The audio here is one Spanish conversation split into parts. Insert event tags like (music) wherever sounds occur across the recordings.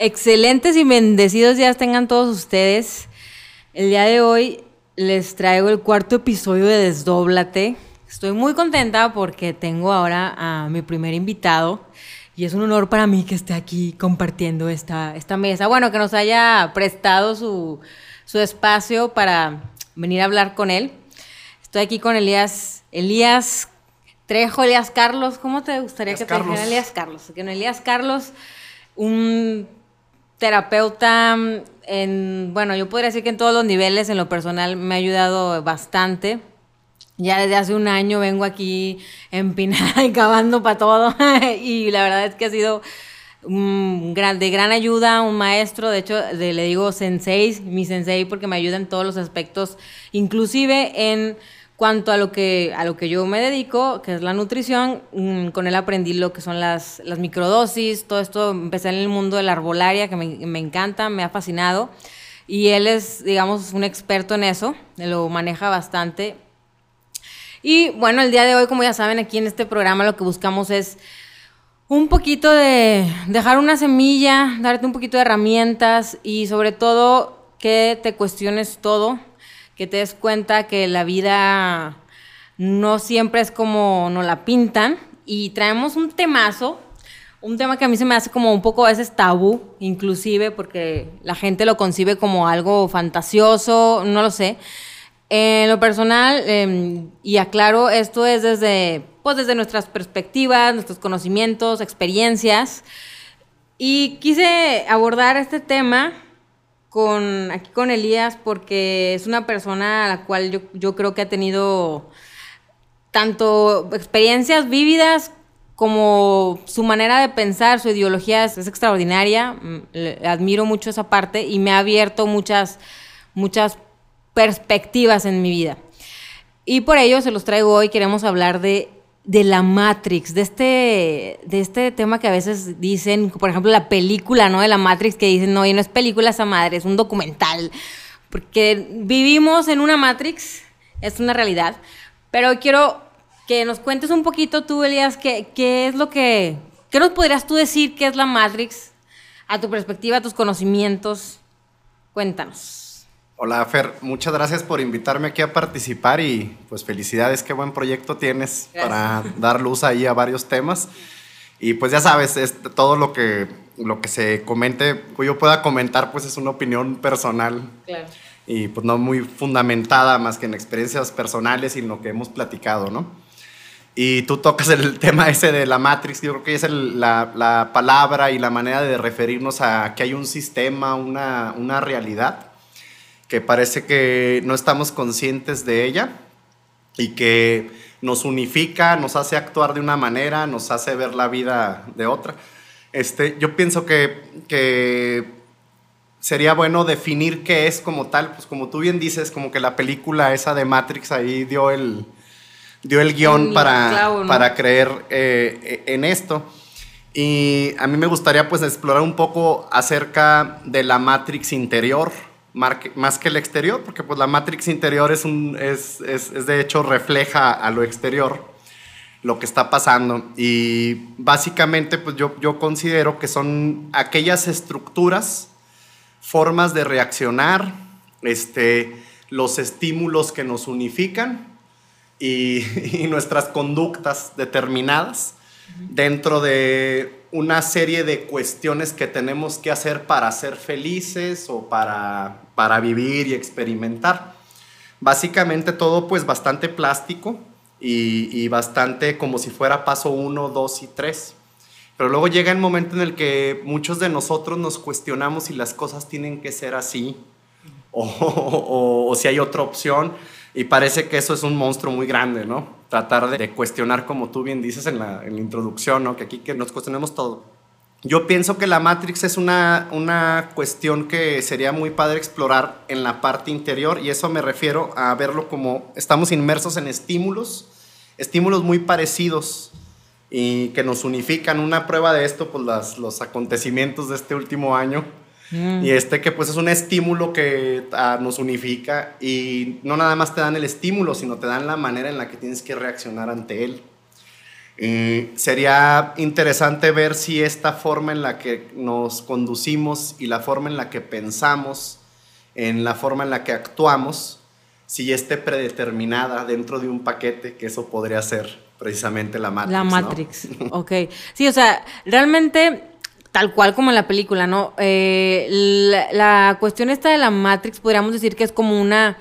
Excelentes y bendecidos días tengan todos ustedes. El día de hoy les traigo el cuarto episodio de Desdóblate. Estoy muy contenta porque tengo ahora a mi primer invitado y es un honor para mí que esté aquí compartiendo esta, esta mesa. Bueno, que nos haya prestado su, su espacio para venir a hablar con él. Estoy aquí con Elías, Elías Trejo, Elías Carlos. ¿Cómo te gustaría que te dijera Elías Carlos? Que no, Elías Carlos, un terapeuta en, bueno, yo podría decir que en todos los niveles, en lo personal, me ha ayudado bastante. Ya desde hace un año vengo aquí empinada (laughs) y cavando para todo. (laughs) y la verdad es que ha sido gran, de gran ayuda, un maestro. De hecho, le digo sensei, mi sensei, porque me ayuda en todos los aspectos, inclusive en cuanto a lo que, a lo que yo me dedico, que es la nutrición, mm, con él aprendí lo que son las, microdosis, todo esto, empecé en el mundo de la arbolaria, que me, me, encanta, me ha fascinado, y él es, digamos, un experto en eso, lo maneja bastante. Y bueno, el día de hoy, como ya saben, aquí en este programa lo que buscamos es un poquito de dejar una semilla, darte un poquito de herramientas y sobre todo que te cuestiones todo, que te des cuenta que la vida no siempre es como nos la pintan. Y traemos un temazo, un tema que a mí se me hace como un poco a veces tabú, inclusive, porque la gente lo concibe como algo fantasioso, no lo sé. En lo personal, em, y aclaro, esto es desde, pues desde nuestras perspectivas, nuestros conocimientos, experiencias. Y quise abordar este tema con, aquí con Elías porque es una persona a la cual yo, yo creo que ha tenido tanto experiencias vívidas como su manera de pensar, su ideología es, extraordinaria. Mm, admiro mucho esa parte y me ha abierto muchas, muchas perspectivas en mi vida. Y por ello se los traigo hoy. Queremos hablar de de la Matrix, de este, de este tema que a veces dicen, por ejemplo, la película, ¿no? De la Matrix, que dicen, no, y no es película esa madre, es un documental. Porque vivimos en una Matrix, es una realidad. Pero quiero que nos cuentes un poquito tú, Elías, qué, qué es lo que, qué nos podrías tú decir que es la Matrix, a tu perspectiva, a tus conocimientos. Cuéntanos. Hola Fer, muchas gracias por invitarme aquí a participar y pues felicidades, qué buen proyecto tienes para dar luz ahí a varios temas. Y pues ya sabes, es todo lo que, lo que se comente, que yo pueda comentar, pues es una opinión personal. Claro. Y pues no muy fundamentada más que en experiencias personales y en lo que hemos platicado, ¿no? Y tú tocas el (laughs) tema ese de la Matrix, yo creo que es la, la, palabra y la manera de referirnos a que hay un sistema, una, una realidad que parece que no estamos conscientes de ella y que nos unifica, nos hace actuar de una manera, nos hace ver la vida de otra. Este, yo pienso que, que sería bueno definir qué es como tal, pues como tú bien dices, como que la película esa de Matrix ahí dio el, dio el guion para, para creer eh, en esto. Y a mí me gustaría pues explorar un poco acerca de la Matrix interior, más que el exterior, porque pues la Matrix interior es, un, es, es, es, de hecho refleja a lo exterior lo que está pasando. Y básicamente pues yo, yo considero que son aquellas estructuras, formas de reaccionar, este, los estímulos que nos unifican y, (laughs) y nuestras conductas determinadas dentro de una serie de cuestiones que tenemos que hacer para ser felices o para, para vivir y experimentar. Básicamente todo pues bastante plástico y, bastante como si fuera paso 1, 2 y 3. Pero luego llega el momento en el que muchos de nosotros nos cuestionamos si las cosas tienen que ser así (laughs) o si hay otra opción. Y parece que eso es un monstruo muy grande, ¿no? Tratar de, cuestionar, como tú bien dices en la, en la, introducción, ¿no? Que aquí que nos cuestionemos todo. Yo pienso que la Matrix es una, una cuestión que sería muy padre explorar en la parte interior y eso me refiero a verlo como estamos inmersos en estímulos, estímulos muy parecidos y que nos unifican. Una prueba de esto, pues las, los acontecimientos de este último año, Mm. Y este que pues es un estímulo que ah, nos unifica y no nada más te dan el estímulo, sino te dan la manera en la que tienes que reaccionar ante él. sería interesante ver si esta forma en la que nos conducimos y la forma en la que pensamos, en la forma en la que actuamos, si esté predeterminada dentro de un paquete, que eso podría ser precisamente la Matrix. La Matrix, ok. Sí, o sea, realmente tal cual como en la película, ¿no? Eh, la, cuestión esta de la Matrix podríamos decir que es como una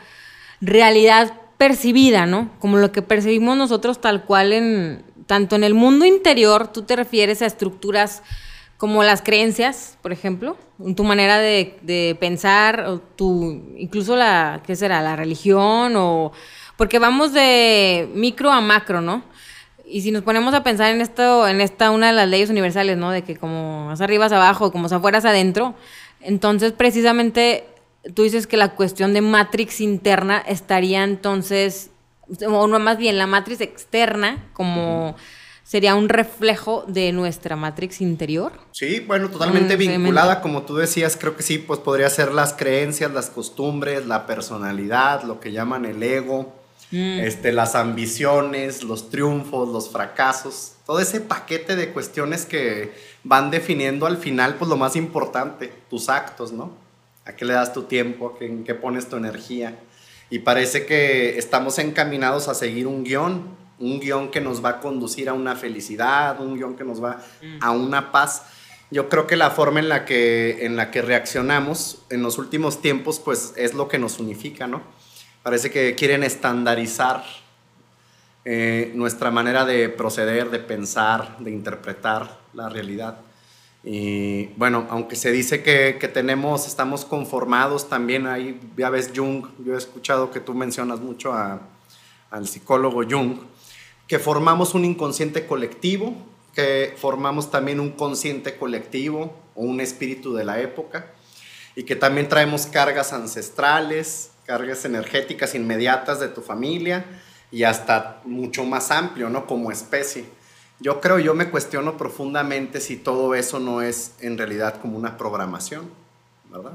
realidad percibida, ¿no? Como lo que percibimos nosotros tal cual en, tanto en el mundo interior, tú te refieres a estructuras como las creencias, por ejemplo, tu manera de, pensar, o tu, incluso la, ¿qué será? La religión, o porque vamos de micro a macro, ¿no? Y si nos ponemos a pensar en esto, en esta una de las leyes universales, ¿no? De que como más arriba es abajo, como afuera es adentro, entonces precisamente tú dices que la cuestión de matrix interna estaría entonces o no, más bien la matriz externa, como sería un reflejo de nuestra matrix interior. Sí, bueno, totalmente mm, vinculada, como tú decías, creo que sí, pues podría ser las creencias, las costumbres, la personalidad, lo que llaman el ego, mm. este, las ambiciones, los triunfos, los fracasos, todo ese paquete de cuestiones que van definiendo al final, pues lo más importante, tus actos, ¿no? ¿A qué le das tu tiempo? ¿En qué pones tu energía? Y parece que estamos encaminados a seguir un guion, un guion que nos va a conducir a una felicidad, un guion que nos va mm. a una paz. Yo creo que la forma en la que, en la que reaccionamos en los últimos tiempos, pues es lo que nos unifica, ¿no? Parece que quieren estandarizar eh, nuestra manera de proceder, de pensar, de interpretar la realidad. Y bueno, aunque se dice que, tenemos, estamos conformados también, ahí ya ves Jung, yo he escuchado que tú mencionas mucho al psicólogo Jung, que formamos un inconsciente colectivo, que formamos también un consciente colectivo o un espíritu de la época, y que también traemos cargas ancestrales, cargas energéticas inmediatas de tu familia y hasta mucho más amplio, ¿no? Como especie. Yo creo, yo me cuestiono profundamente si todo eso no es en realidad como una programación, ¿verdad?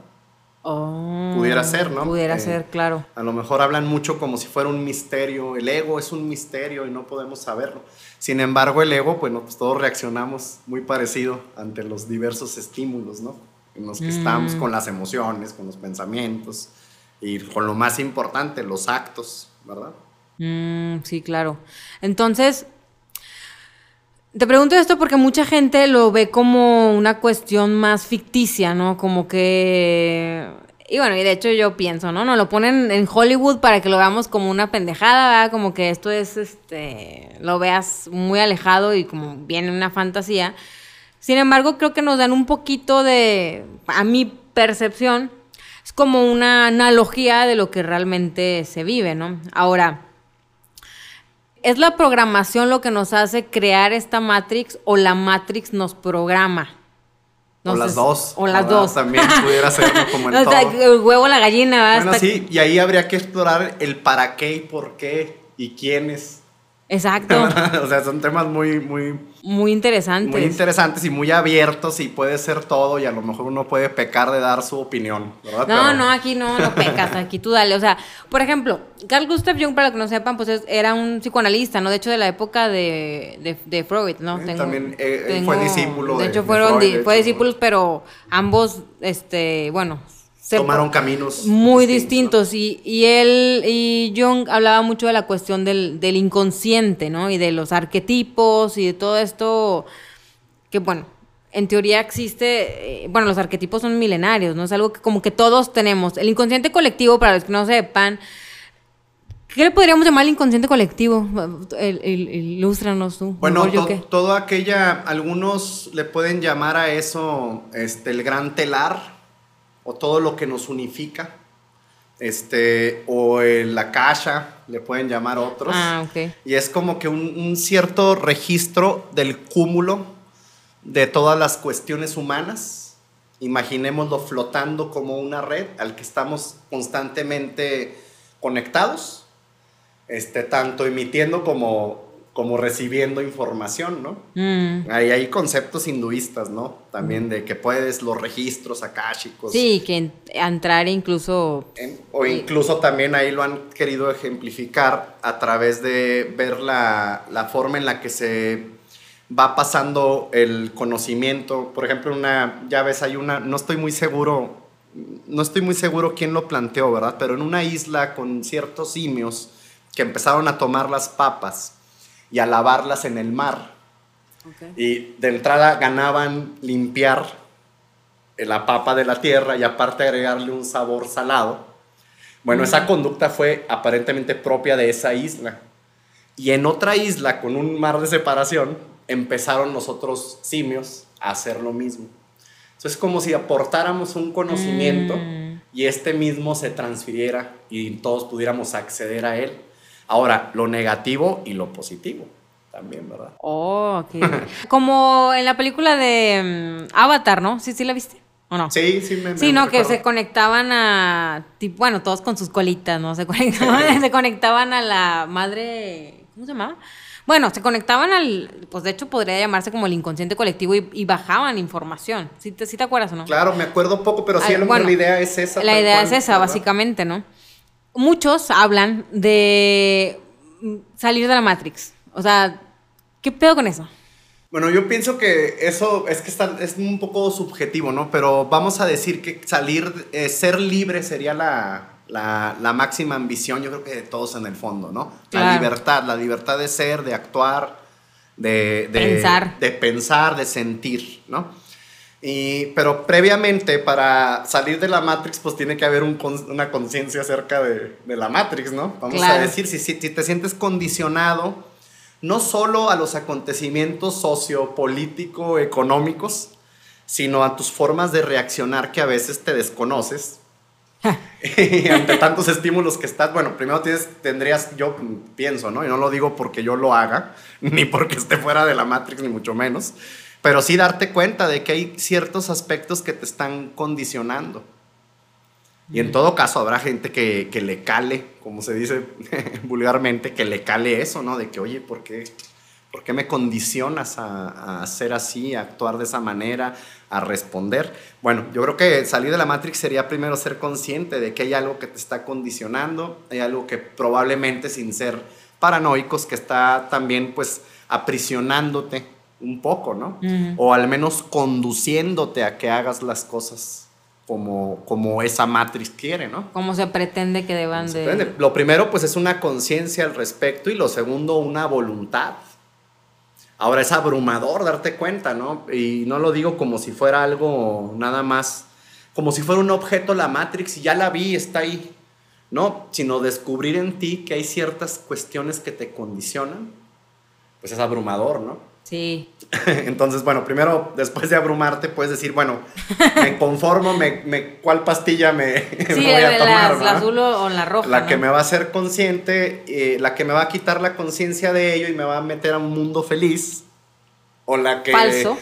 Oh, pudiera ser, ¿no? Pudiera eh, ser, claro. A lo mejor hablan mucho como si fuera un misterio. El ego es un misterio y no podemos saberlo. Sin embargo, el ego, bueno, pues todos reaccionamos muy parecido ante los diversos estímulos, ¿no? En los que estamos mm. con las emociones, con los pensamientos y con lo más importante, los actos, ¿verdad? Mm, sí, claro. Entonces, te pregunto esto porque mucha gente lo ve como una cuestión más ficticia, ¿no? Como que... Y bueno, y de hecho yo pienso, ¿no? Nos lo ponen en Hollywood para que lo veamos como una pendejada, ¿verdad? Como que esto es, este, lo veas muy alejado y como viene una fantasía. Sin embargo, creo que nos dan un poquito de, a mi percepción, es como una analogía de lo que realmente se vive, ¿no? Ahora, ¿Es la programación lo que nos hace crear esta Matrix o la Matrix nos programa? o las dos. O las dos. También pudiera ser como el (laughs) El huevo, la gallina. Bueno, sí, y ahí habría que explorar el para qué y por qué y quiénes. Exacto. (laughs) o sea, son temas muy, muy... Muy interesantes. Muy interesantes y muy abiertos y puede ser todo y a lo mejor uno puede pecar de dar su opinión, ¿verdad? No, no, aquí no, no pecas, (laughs) aquí tú dale. O sea, por ejemplo, Carl Gustav Jung, para los que no sepan, pues era un psicoanalista, ¿no? De hecho, de la época de, de, Freud, ¿no? También eh, fue discípulo de, de hecho, fueron, fue discípulos, pero ambos, este, bueno, tomaron caminos muy distintos. Y, y, él y Jung hablaba mucho de la cuestión del, del, inconsciente, ¿no? Y de los arquetipos y de todo esto que, bueno, en teoría existe, eh, bueno, los arquetipos son milenarios, ¿no? Es algo que como que todos tenemos. El inconsciente colectivo, para los que no sepan, ¿Qué le podríamos llamar el inconsciente colectivo? El, el, ilústranos tú. Bueno, todo aquella, algunos le pueden llamar a eso este, el gran telar, o todo lo que nos unifica, este, o la caja, le pueden llamar otros. Ah, okay. Y es como que un, cierto registro del cúmulo de todas las cuestiones humanas. Imaginémoslo flotando como una red al que estamos constantemente conectados, este, tanto emitiendo como como recibiendo información, ¿no? Mm. Ahí hay conceptos hinduistas, ¿no? También de que puedes los registros akáshicos. Sí, que entrar incluso... o incluso también ahí lo han querido ejemplificar a través de ver la, la forma en la que se va pasando el conocimiento. Por ejemplo, una, ya ves, hay una, no estoy muy seguro, no estoy muy seguro quién lo planteó, ¿verdad? Pero en una isla con ciertos simios que empezaron a tomar las papas y a lavarlas en el mar. Y de entrada ganaban limpiar la papa de la tierra y aparte agregarle un sabor salado. Bueno, esa conducta fue aparentemente propia de esa isla. Y en otra isla con un mar de separación empezaron los otros simios a hacer lo mismo. Entonces es como si aportáramos un conocimiento mm. y este mismo se transfiriera y todos pudiéramos acceder a él. Ahora, lo negativo y lo positivo también, ¿verdad? Oh, ok. (laughs) como en la película de mm, Avatar, ¿no? Sí, sí la viste. ¿O no? Sí, sí, me. Sí, no, que se conectaban a. bueno, todos con sus colitas, ¿no? Se conectaban, (laughs) se conectaban a la madre. ¿Cómo se llamaba? Bueno, se conectaban al, pues de hecho podría llamarse como el inconsciente colectivo y, bajaban información. ¿Sí te, te acuerdas o no? Claro, me acuerdo poco, pero sí, la idea es esa. La idea es esa, básicamente, ¿no? Muchos hablan de salir de la Matrix. O sea, ¿qué pedo con eso? Bueno, yo pienso que eso es que está, es un poco subjetivo, ¿no? Pero vamos a decir que salir, eh, ser libre sería la, la, máxima ambición, yo creo que de todos en el fondo, ¿no? La libertad, la libertad de ser, de actuar, de, pensar. de pensar, de sentir, ¿no? Y, pero previamente, para salir de la Matrix, pues tiene que haber una conciencia acerca de, la Matrix, ¿no? Vamos a decir, si, si, te sientes condicionado, no solo a los acontecimientos sociopolítico, económicos, sino a tus formas de reaccionar que a veces te desconoces, (laughs) ante tantos estímulos que estás, bueno, primero tienes, tendrías, yo pienso, ¿no? Y no lo digo porque yo lo haga, (laughs) ni porque esté fuera de la Matrix, ni mucho menos, pero sí darte cuenta de que hay ciertos aspectos que te están condicionando. Y en todo caso habrá gente que, que le cale, como se dice (laughs) vulgarmente, que le cale eso, ¿no? De que, oye, ¿por qué? ¿Por qué me condicionas a, a ser así, a actuar de esa manera, a responder? Bueno, yo creo que salir de la Matrix sería primero ser consciente de que hay algo que te está condicionando, hay algo que probablemente sin ser paranoicos, que está también pues aprisionándote un poco, ¿no? O al menos conduciéndote a que hagas las cosas como, como esa matriz quiere, ¿no? Como se pretende que deban de... Lo primero, pues, es una conciencia al respecto y lo segundo, una voluntad. Ahora es abrumador darte cuenta, ¿no? Y no lo digo como si fuera algo nada más, como si fuera un objeto la Matrix y ya la vi, está ahí, ¿no? Sino descubrir en ti que hay ciertas cuestiones que te condicionan, pues es abrumador, ¿no? Sí. (laughs) Entonces, bueno, primero, después de abrumarte, puedes decir, bueno, me (laughs) conformo, me, ¿cuál pastilla me, voy a tomar? La, azul o la roja. La que me va a hacer consciente, eh, la que me va a quitar la conciencia de ello y me va a meter a un mundo feliz. O la que Falso.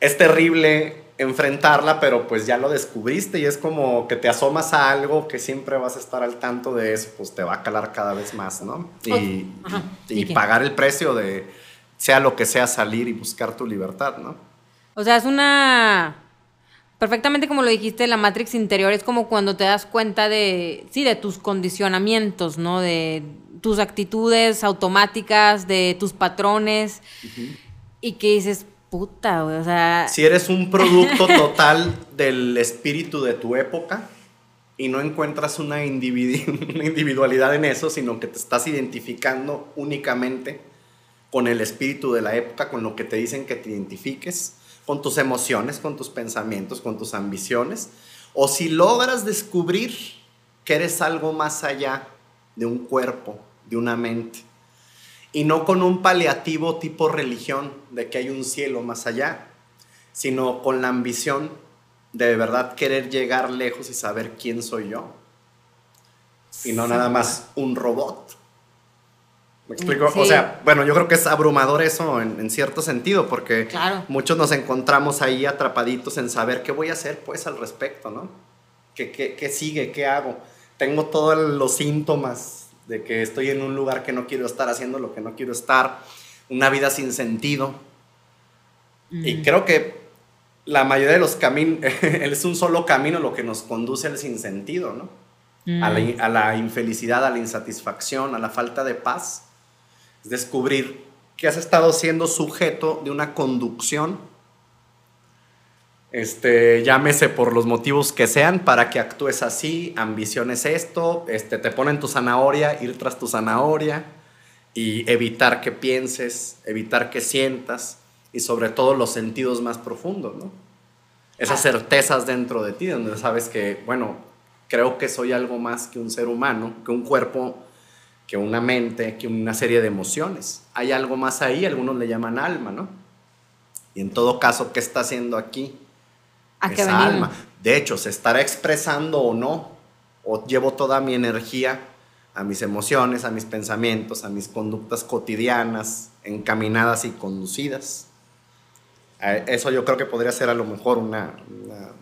es terrible enfrentarla, pero pues ya lo descubriste y es como que te asomas a algo que siempre vas a estar al tanto de eso, pues te va a calar cada vez más, ¿no? Y, y pagar el precio de sea lo que sea salir y buscar tu libertad, ¿no? O sea, es una... Perfectamente como lo dijiste, la Matrix interior es como cuando te das cuenta de, sí, de tus condicionamientos, ¿no? De tus actitudes automáticas, de tus patrones, y que dices, puta, o sea... Si eres un producto (laughs) total del espíritu de tu época y no encuentras una, (laughs) una individualidad en eso, sino que te estás identificando únicamente con el espíritu de la época, con lo que te dicen que te identifiques, con tus emociones, con tus pensamientos, con tus ambiciones, o si logras descubrir que eres algo más allá de un cuerpo, de una mente, y no con un paliativo tipo religión de que hay un cielo más allá, sino con la ambición de de verdad querer llegar lejos y saber quién soy yo, y no nada más un robot ¿Me explico? O sea, bueno, yo creo que es abrumador eso en, cierto sentido, porque muchos nos encontramos ahí atrapaditos en saber qué voy a hacer pues al respecto, ¿no? ¿Qué, qué, sigue? ¿Qué hago? Tengo todos los síntomas de que estoy en un lugar que no quiero estar, haciendo lo que no quiero estar, una vida sin sentido. Y creo que la mayoría de los caminos, (laughs) es un solo camino lo que nos conduce al sinsentido, ¿no? A, la, a la infelicidad, a la insatisfacción, a la falta de paz es descubrir que has estado siendo sujeto de una conducción, este, llámese por los motivos que sean, para que actúes así, ambiciones esto, este, te ponen tu zanahoria, ir tras tu zanahoria y evitar que pienses, evitar que sientas y sobre todo los sentidos más profundos, ¿no? Esas ah. certezas dentro de ti, donde sabes que, bueno, creo que soy algo más que un ser humano, que un cuerpo que una mente, que una serie de emociones. Hay algo más ahí, algunos le llaman alma, ¿no? Y en todo caso, ¿qué está haciendo aquí? ¿A esa alma. De hecho, ¿se estará expresando o no? ¿O llevo toda mi energía a mis emociones, a mis pensamientos, a mis conductas cotidianas, encaminadas y conducidas? Eso yo creo que podría ser a lo mejor una,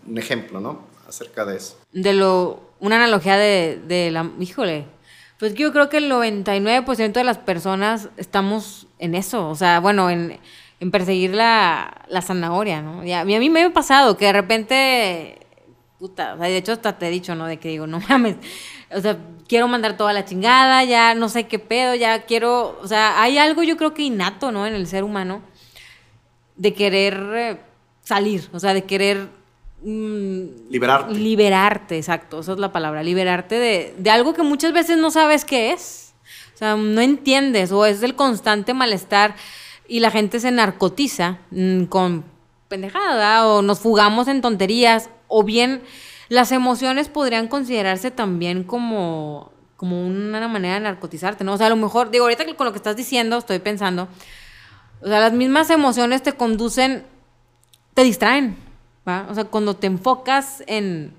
un ejemplo, ¿no? Acerca de eso. De lo, una analogía de, de la, híjole, pues yo creo que el 99% de las personas estamos en eso, o sea, bueno, en, perseguir la, zanahoria, ¿no? Y a, mí, me ha pasado que de repente, puta, o sea, de hecho hasta te he dicho, ¿no? De que digo, no mames, o sea, quiero mandar toda la chingada, ya no sé qué pedo, ya quiero, o sea, hay algo yo creo que innato, ¿no? En el ser humano, de querer eh, salir, o sea, de querer Mm, liberarte. Liberarte, exacto, esa es la palabra, liberarte de, de, algo que muchas veces no sabes qué es. O sea, no entiendes o es el constante malestar y la gente se narcotiza mm, con pendejada o nos fugamos en tonterías o bien las emociones podrían considerarse también como, como una manera de narcotizarte, ¿no? O sea, a lo mejor, digo, ahorita con lo que estás diciendo estoy pensando, o sea, las mismas emociones te conducen, te distraen. O sea, cuando te enfocas en...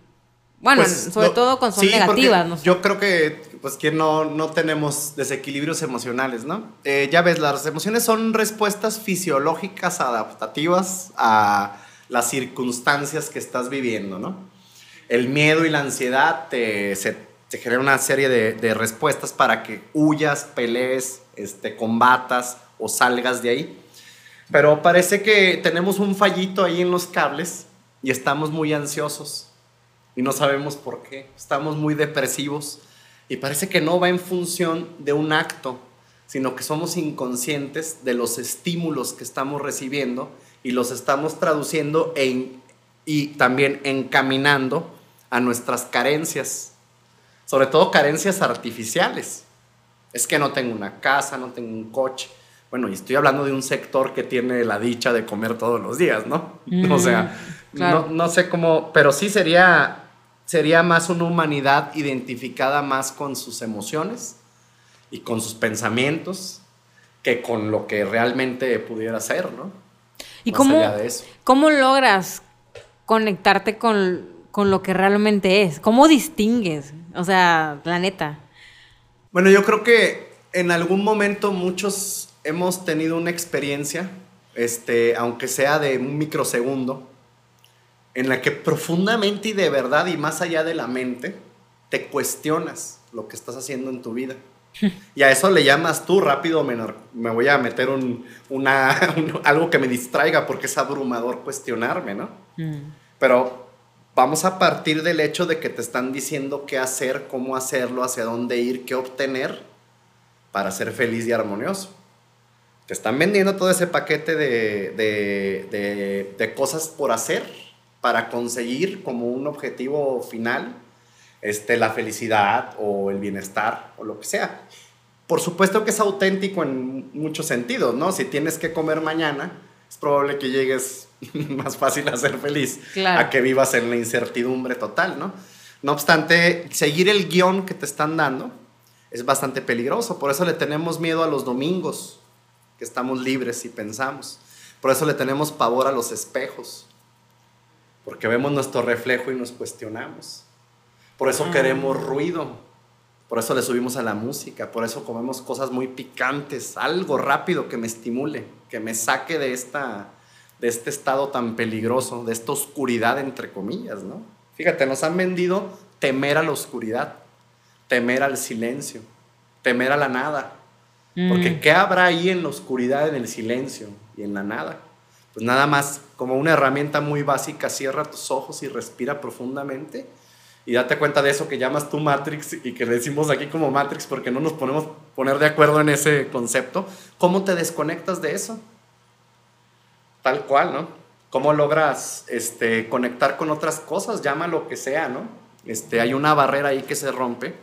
Bueno, pues, sobre todo cuando son negativas. ¿no? Yo creo que, pues, que no, no tenemos desequilibrios emocionales, ¿no? Eh, ya ves, las emociones son respuestas fisiológicas adaptativas a las circunstancias que estás viviendo, ¿no? El miedo y la ansiedad te, se, te generan una serie de, de, respuestas para que huyas, pelees, este, combatas o salgas de ahí. Pero parece que tenemos un fallito ahí en los cables y estamos muy ansiosos y no sabemos por qué. Estamos muy depresivos y parece que no va en función de un acto, sino que somos inconscientes de los estímulos que estamos recibiendo y los estamos traduciendo en, y también encaminando a nuestras carencias, sobre todo carencias artificiales. Es que no tengo una casa, no tengo un coche. Bueno, y estoy hablando de un sector que tiene la dicha de comer todos los días, ¿no? O sea, no, sé cómo, pero sí sería, sería más una humanidad identificada más con sus emociones y con sus pensamientos que con lo que realmente pudiera ser, ¿no? ¿Y cómo, cómo logras conectarte con, con lo que realmente es? ¿Cómo distingues? O sea, la neta. Bueno, yo creo que en algún momento muchos hemos tenido una experiencia, este, aunque sea de un microsegundo, en la que profundamente y de verdad y más allá de la mente, te cuestionas lo que estás haciendo en tu vida. (laughs) Y a eso le llamas tú rápido, me, voy a meter un, una, (laughs) algo que me distraiga porque es abrumador cuestionarme, ¿no? Mm. Pero vamos a partir del hecho de que te están diciendo qué hacer, cómo hacerlo, hacia dónde ir, qué obtener para ser feliz y armonioso. Te están vendiendo todo ese paquete de, de, de cosas por hacer para conseguir como un objetivo final este, la felicidad o el bienestar o lo que sea. Por supuesto que es auténtico en muchos sentidos, ¿no? Si tienes que comer mañana, es probable que llegues (laughs) más fácil a ser feliz a que vivas en la incertidumbre total, ¿no? No obstante, seguir el guion que te están dando es bastante peligroso. Por eso le tenemos miedo a los domingos, que estamos libres y pensamos. Por eso le tenemos pavor a los espejos porque vemos nuestro reflejo y nos cuestionamos. Por eso queremos ruido, por eso le subimos a la música, por eso comemos cosas muy picantes, algo rápido que me estimule, que me saque de, esta, de este estado tan peligroso, de esta oscuridad entre comillas, ¿no? Fíjate, nos han vendido temer a la oscuridad, temer al silencio, temer a la nada. Porque mm. ¿qué habrá ahí en la oscuridad, en el silencio y en la nada? pues nada más como una herramienta muy básica, cierra tus ojos y respira profundamente Y date cuenta de eso que llamas tú Matrix y que le decimos aquí como Matrix porque no nos ponemos poner de acuerdo en ese concepto. ¿Cómo te desconectas de eso? Tal cual, ¿no? ¿Cómo logras este, conectar con otras cosas? Llama lo que sea, ¿no? Este, hay una barrera ahí que se rompe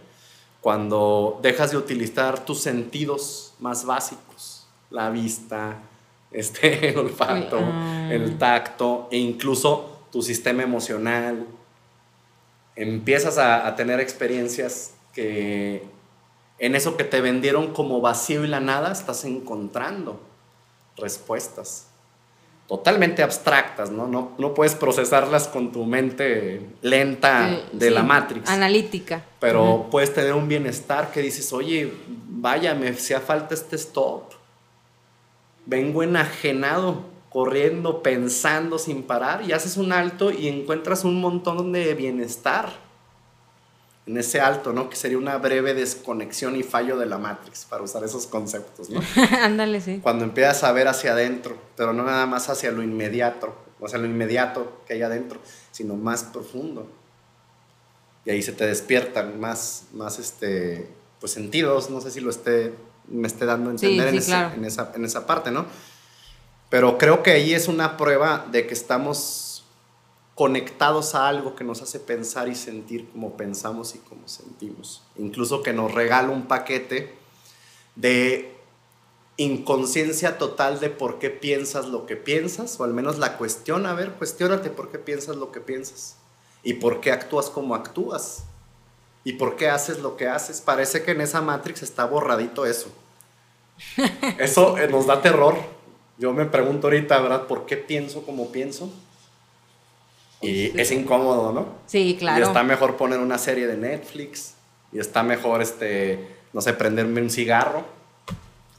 cuando dejas de utilizar tus sentidos más básicos, la vista, (laughs) este, el olfato, ah. el tacto e incluso tu sistema emocional. Empiezas a, a tener experiencias que en eso que te vendieron como vacío y la nada estás encontrando respuestas totalmente abstractas, ¿no? No, no puedes procesarlas con tu mente lenta de la Matrix. Analítica. Pero puedes tener un bienestar que dices, oye, vaya, me hacía falta este stop. Vengo enajenado, corriendo, pensando sin parar, y haces un alto y encuentras un montón de bienestar en ese alto, ¿no? Que sería una breve desconexión y fallo de la Matrix, para usar esos conceptos, ¿no? (laughs) Ándale, sí. Cuando empiezas a ver hacia adentro, pero no nada más hacia lo inmediato, o sea, lo inmediato que hay adentro, sino más profundo. Y ahí se te despiertan más, más este, pues sentidos, no sé si lo esté, me esté dando a entender en, en, esa, en esa parte, ¿no? Pero creo que ahí es una prueba de que estamos conectados a algo que nos hace pensar y sentir como pensamos y como sentimos. Incluso que nos regala un paquete de inconsciencia total de por qué piensas lo que piensas, o al menos la cuestión, a ver, cuestiónate por qué piensas lo que piensas y por qué actúas como actúas y por qué haces lo que haces. Parece que en esa Matrix está borradito eso. (laughs) Eso eh, nos da terror. Yo me pregunto ahorita, ¿verdad? ¿Por qué pienso como pienso? Y es incómodo, ¿no? Sí, claro. Y está mejor poner una serie de Netflix. Y está mejor, este, no sé, prenderme un cigarro.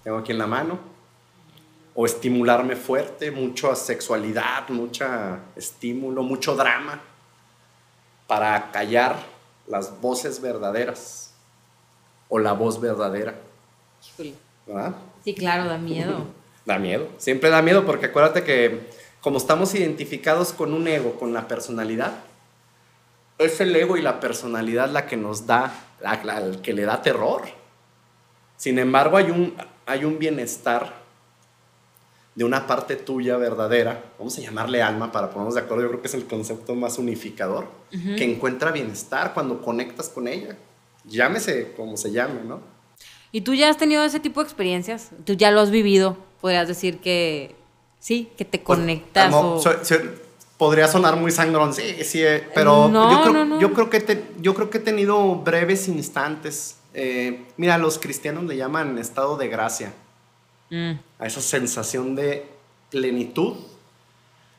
Tengo aquí en la mano. O estimularme fuerte, mucha sexualidad, mucho estímulo, mucho drama. Para callar las voces verdaderas. O la voz verdadera. ¿Verdad? Sí, claro, da miedo. (laughs) da miedo. Siempre da miedo porque acuérdate que como estamos identificados con un ego, con la personalidad, es el ego y la personalidad la que nos da, la, que le da terror. Sin embargo, hay un, hay un bienestar de una parte tuya verdadera, vamos a llamarle alma para ponernos de acuerdo, yo creo que es el concepto más unificador, que encuentra bienestar cuando conectas con ella. Llámese como se llame, ¿no? ¿Y tú ya has tenido ese tipo de experiencias? ¿Tú ya lo has vivido? Podrías decir que Sí, que te pues, conectas. podría sonar muy sangrón, sí, sí, eh, pero yo, creo, yo, creo que yo creo que he tenido breves instantes. Eh, mira, los cristianos le llaman estado de gracia. Mm. A esa sensación de plenitud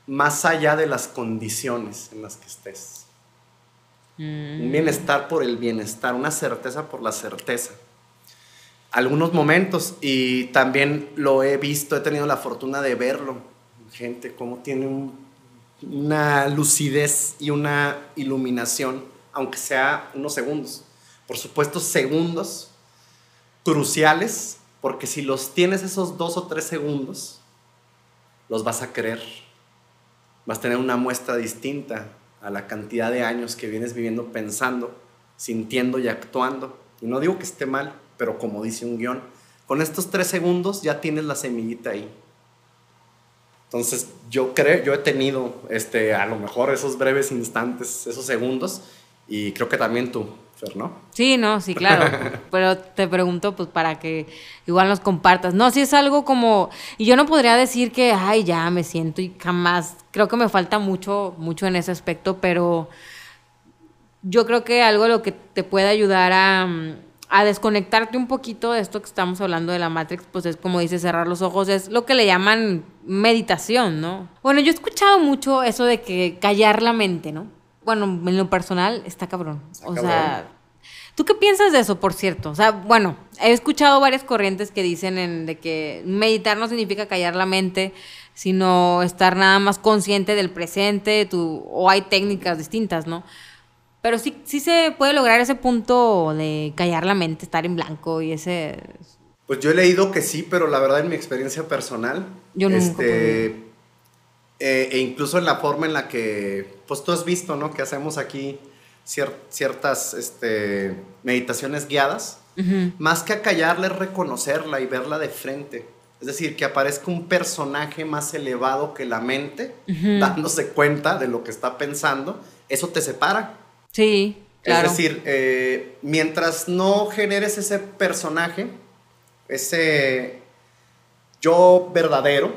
más allá de las condiciones en las que estés. Un mm. bienestar por el bienestar, una certeza por la certeza algunos momentos y también lo he visto, he tenido la fortuna de verlo. Gente, cómo tiene una lucidez y una iluminación, aunque sea unos segundos. Por supuesto, segundos cruciales, porque si los tienes esos dos o tres segundos, los vas a querer. Vas a tener una muestra distinta a la cantidad de años que vienes viviendo pensando, sintiendo y actuando. Y no digo que esté mal, pero como dice un guion, con estos tres segundos ya tienes la semillita ahí. Entonces, yo creo, yo he tenido este, a lo mejor esos breves instantes, esos segundos, y creo que también tú, Fer, ¿no? Sí, no, sí, claro. (laughs) Pero te pregunto, pues, para que igual nos compartas. No, si es algo como. Y yo no podría decir que, ay, ya me siento y jamás. Creo que me falta mucho, mucho en ese aspecto, pero yo creo que algo lo que te puede ayudar a a desconectarte un poquito de esto que estamos hablando de la Matrix, pues es como dice cerrar los ojos, es lo que le llaman meditación, ¿no? Bueno, yo he escuchado mucho eso de que callar la mente, ¿no? Bueno, en lo personal está cabrón. o sea, ¿tú qué piensas de eso, por cierto? O sea, bueno, he escuchado varias corrientes que dicen en, de que meditar no significa callar la mente, sino estar nada más consciente del presente, tu, o hay técnicas distintas, ¿no? Pero sí, sí se puede lograr ese punto de callar la mente, estar en blanco y ese... Pues yo he leído que sí, pero la verdad en mi experiencia personal, yo nunca este, eh, e incluso en la forma en la que, pues tú has visto, ¿no? Que hacemos aquí ciertas este, meditaciones guiadas, más que acallarla es reconocerla y verla de frente. Es decir, que aparezca un personaje más elevado que la mente, dándose cuenta de lo que está pensando, eso te separa. Sí, claro. Es decir, eh, mientras no generes ese personaje, ese yo verdadero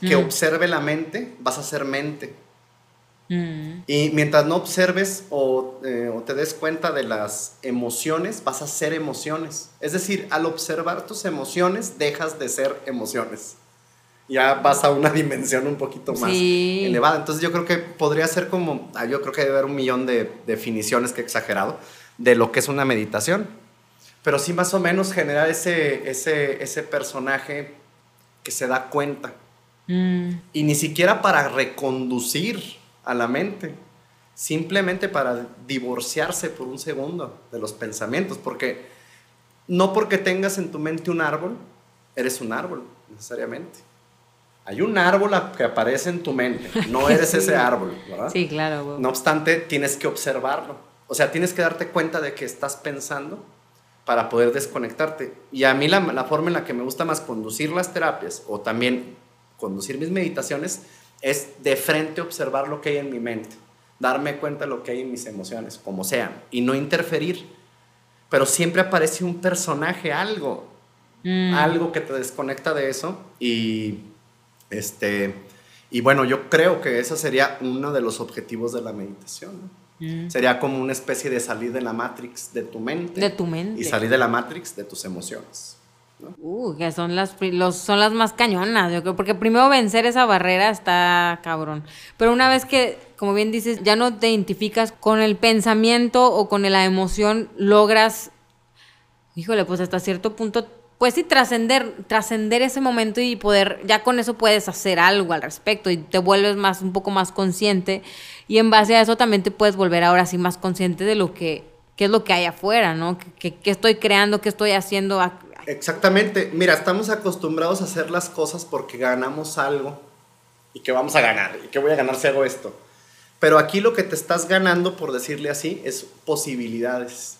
que observe la mente, vas a ser mente. Mm. Y mientras no observes eh, o, te des cuenta de las emociones, vas a ser emociones. Es decir, al observar tus emociones, dejas de ser emociones. Ya vas a una (laughs) dimensión un poquito más elevada. Entonces yo creo que podría ser como, ah, yo creo que debe haber un millón de definiciones que he exagerado de lo que es una meditación. Pero sí más o menos generar ese, ese, ese personaje que se da cuenta. Mm. Y ni siquiera para reconducir a la mente, simplemente para divorciarse por un segundo de los pensamientos, porque no porque tengas en tu mente un árbol, eres un árbol necesariamente. Hay un árbol que aparece en tu mente, no (laughs) eres ese árbol, ¿verdad? Sí, claro. No obstante, tienes que observarlo. O sea, tienes que darte cuenta de que estás pensando para poder desconectarte. Y a mí la, la forma en la que me gusta más conducir las terapias o también conducir mis meditaciones es de frente observar lo que hay en mi mente, darme cuenta de lo que hay en mis emociones, como sean, y no interferir. Pero siempre aparece un personaje, algo, mm. algo que te desconecta de eso. Y, este, y bueno, yo creo que ese sería uno de los objetivos de la meditación. Mm. Sería como una especie de salir de la matrix de tu mente. De tu mente. Y salir de la matrix de tus emociones. Uh, que son las, los, son las más cañonas, yo creo, porque primero vencer esa barrera está cabrón. Pero una vez que, como bien dices, ya no te identificas con el pensamiento o con la emoción, logras, híjole, pues hasta cierto punto, pues sí, trascender, trascender ese momento y poder, ya con eso puedes hacer algo al respecto y te vuelves más, un poco más consciente. Y en base a eso también te puedes volver ahora sí más consciente de lo que, qué es lo que hay afuera, ¿no? ¿Qué, qué estoy creando? ¿Qué estoy haciendo? Exactamente. Mira, estamos acostumbrados a hacer las cosas porque ganamos algo y que vamos a ganar y que voy a ganar si hago esto. Pero aquí lo que te estás ganando, por decirle así, es posibilidades.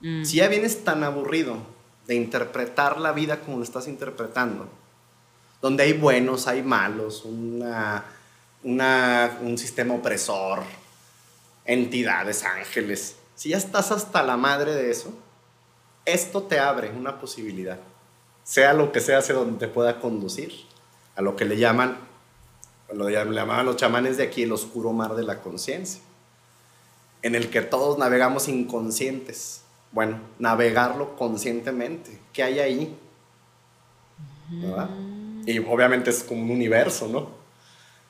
Mm. Si ya vienes tan aburrido de interpretar la vida como lo estás interpretando, donde hay buenos, hay malos, una, un sistema opresor, entidades, ángeles, si ya estás hasta la madre de eso, esto te abre una posibilidad, sea lo que sea hacia donde te pueda conducir, a lo que le llaman, lo llamaban los chamanes de aquí, el oscuro mar de la conciencia, en el que todos navegamos inconscientes. Bueno, navegarlo conscientemente. ¿Qué hay ahí? Y obviamente es como un universo, ¿no?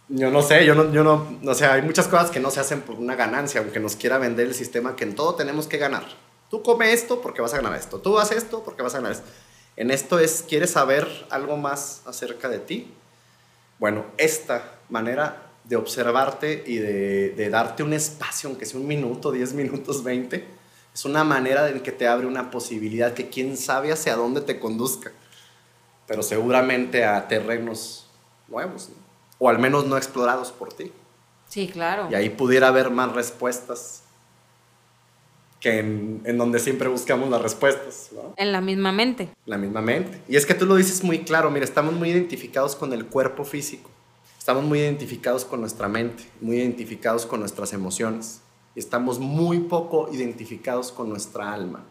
Yo no sé, yo no, yo no, o sea, hay muchas cosas que no se hacen por una ganancia, aunque nos quiera vender el sistema que en todo tenemos que ganar. Tú come esto porque vas a ganar esto. Tú haces esto porque vas a ganar esto. En esto es, ¿quieres saber algo más acerca de ti? Bueno, esta manera de observarte y de, darte un espacio, aunque sea un minuto, 10 minutos, 20, es una manera en que te abre una posibilidad que quién sabe hacia dónde te conduzca, pero seguramente a terrenos nuevos, o al menos no explorados por ti. Sí, claro. Y ahí pudiera haber más respuestas que en, donde siempre buscamos las respuestas. En la misma mente. La misma mente. Y es que tú lo dices muy claro, mira, estamos muy identificados con el cuerpo físico, estamos muy identificados con nuestra mente, muy identificados con nuestras emociones, estamos muy poco identificados con nuestra alma.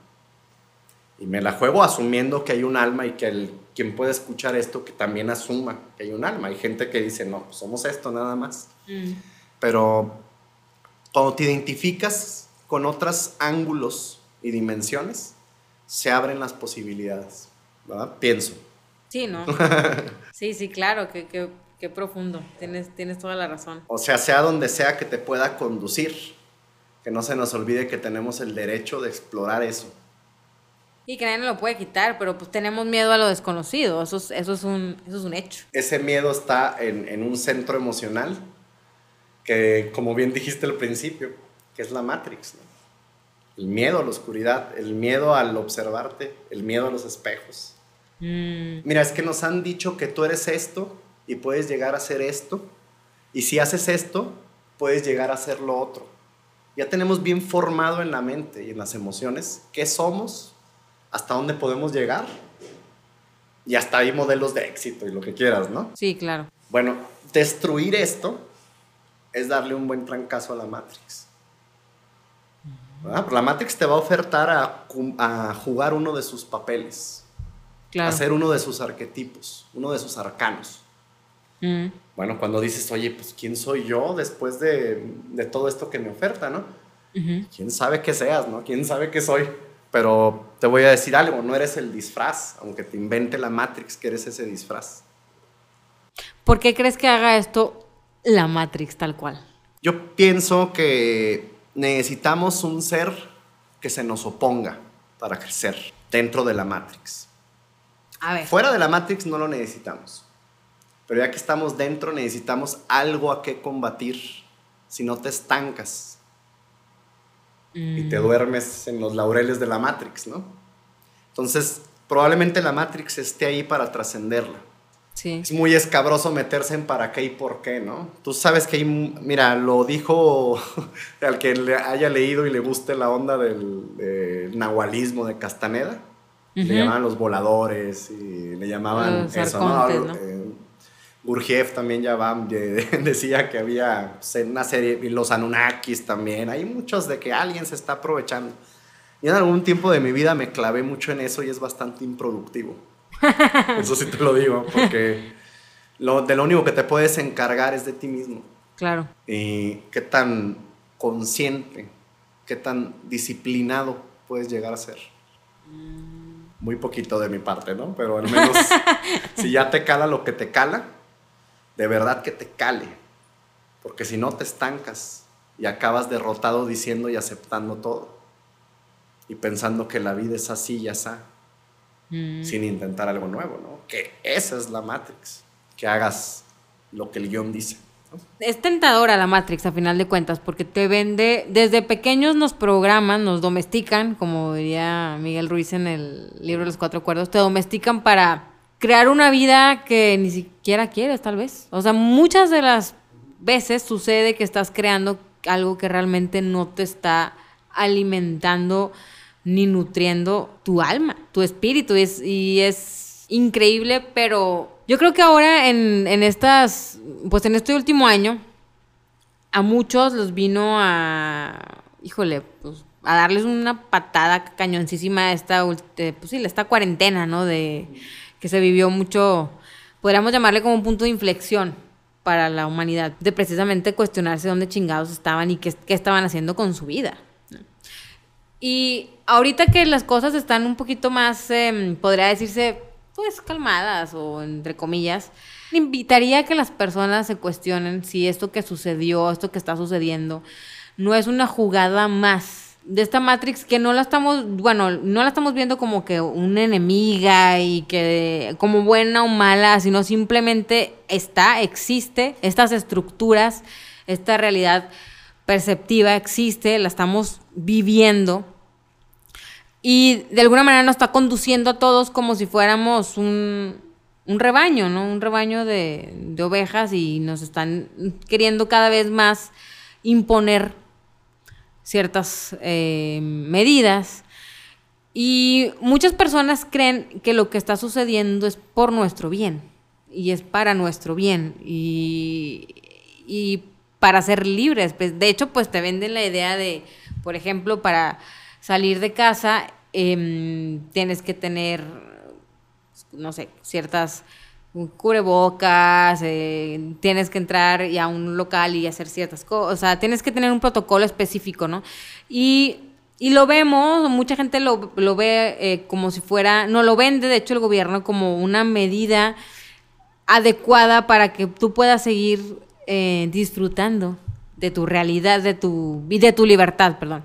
Y me la juego asumiendo que hay un alma y que el, quien puede escuchar esto que también asuma que hay un alma. Hay gente que dice, no, pues somos esto nada más. Mm. Pero cuando te identificas con otros ángulos y dimensiones, se abren las posibilidades, ¿verdad? Pienso. Sí, ¿no? (laughs) sí, sí, claro, qué, profundo, tienes, tienes toda la razón. O sea, sea donde sea que te pueda conducir, que no se nos olvide que tenemos el derecho de explorar eso. Y que nadie nos lo puede quitar, pero pues tenemos miedo a lo desconocido, eso es, eso es, un, eso es un hecho. Ese miedo está en, en un centro emocional que, como bien dijiste al principio, que es la Matrix. El miedo a la oscuridad, el miedo al observarte, el miedo a los espejos. Mm. Mira, es que nos han dicho que tú eres esto y puedes llegar a ser esto. Y si haces esto, puedes llegar a ser lo otro. Ya tenemos bien formado en la mente y en las emociones qué somos, hasta dónde podemos llegar. Y hasta hay modelos de éxito y lo que quieras, ¿no? Sí, claro. Bueno, destruir esto es darle un buen trancazo a la Matrix. La Matrix te va a ofertar a, jugar uno de sus papeles, a ser uno de sus arquetipos, uno de sus arcanos. Mm. Bueno, cuando dices, oye, pues ¿quién soy yo después de, todo esto que me oferta, no? ¿Quién sabe qué seas, no? ¿Quién sabe qué soy? Pero te voy a decir algo, no eres el disfraz, aunque te invente la Matrix que eres ese disfraz. ¿Por qué crees que haga esto la Matrix tal cual? Yo pienso que necesitamos un ser que se nos oponga para crecer dentro de la Matrix. A ver. Fuera de la Matrix no lo necesitamos. Pero ya que estamos dentro necesitamos algo a qué combatir. Si no te estancas y te mm. duermes en los laureles de la Matrix, ¿no? Entonces, probablemente la Matrix esté ahí para trascenderla. Es muy escabroso meterse en para qué y por qué, ¿no? Tú sabes que hay, mira, lo dijo (laughs) al que le haya leído y le guste la onda del, nahualismo de Castaneda. Le llamaban los voladores y le llamaban eso, ¿no? Eh, Gurjev también ya va, (laughs) decía que había una serie, y los Anunnakis también, hay muchos de que alguien se está aprovechando. Y en algún tiempo de mi vida me clavé mucho en eso y es bastante improductivo. (laughs) Eso sí te lo digo, porque lo, de lo único que te puedes encargar es de ti mismo. Claro. Y qué tan consciente, qué tan disciplinado puedes llegar a ser. Muy poquito de mi parte, ¿no? Pero al menos (laughs) si ya te cala lo que te cala, de verdad que te cale. Porque si no te estancas y acabas derrotado diciendo y aceptando todo. Y pensando que la vida es así y así Mm. sin intentar algo nuevo, ¿no? Que esa es la Matrix, que hagas lo que el guion dice. Es tentadora la Matrix a final de cuentas porque te vende, desde pequeños nos programan, nos domestican, como diría Miguel Ruiz en el libro de los cuatro acuerdos, te domestican para crear una vida que ni siquiera quieres tal vez. O sea, muchas de las veces sucede que estás creando algo que realmente no te está alimentando ni nutriendo tu alma, tu espíritu. y es increíble, pero yo creo que ahora en, estas, pues en este último año, a muchos los vino a, híjole, pues a darles una patada cañoncísima a esta, eh, pues sí, esta cuarentena, ¿no? De que se vivió mucho, podríamos llamarle como un punto de inflexión para la humanidad, de precisamente cuestionarse dónde chingados estaban y qué, qué estaban haciendo con su vida. Y ahorita que las cosas están un poquito más, em, podría decirse, pues calmadas o entre comillas, invitaría a que las personas se cuestionen si esto que sucedió, esto que está sucediendo, no es una jugada más de esta Matrix que no la estamos, bueno, no la estamos viendo como que una enemiga y que como buena o mala, sino simplemente está, existe, estas estructuras, esta realidad perceptiva existe, la estamos viviendo y de alguna manera nos está conduciendo a todos como si fuéramos un, rebaño, ¿no? Un rebaño de, ovejas y nos están queriendo cada vez más imponer ciertas eh, medidas. Y muchas personas creen que lo que está sucediendo es por nuestro bien y es para nuestro bien y, y para ser libres. Pues, de hecho, pues te venden la idea de, por ejemplo, para salir de casa Em, tienes que tener, no sé, ciertas cubrebocas, eh, tienes que entrar a un local y hacer ciertas cosas, o sea, tienes que tener un protocolo específico, ¿no? Y, lo vemos, mucha gente lo, ve eh, como si fuera, no lo vende, de hecho, el gobierno como una medida adecuada para que tú puedas seguir eh, disfrutando de tu realidad, de tu, y de tu libertad, perdón.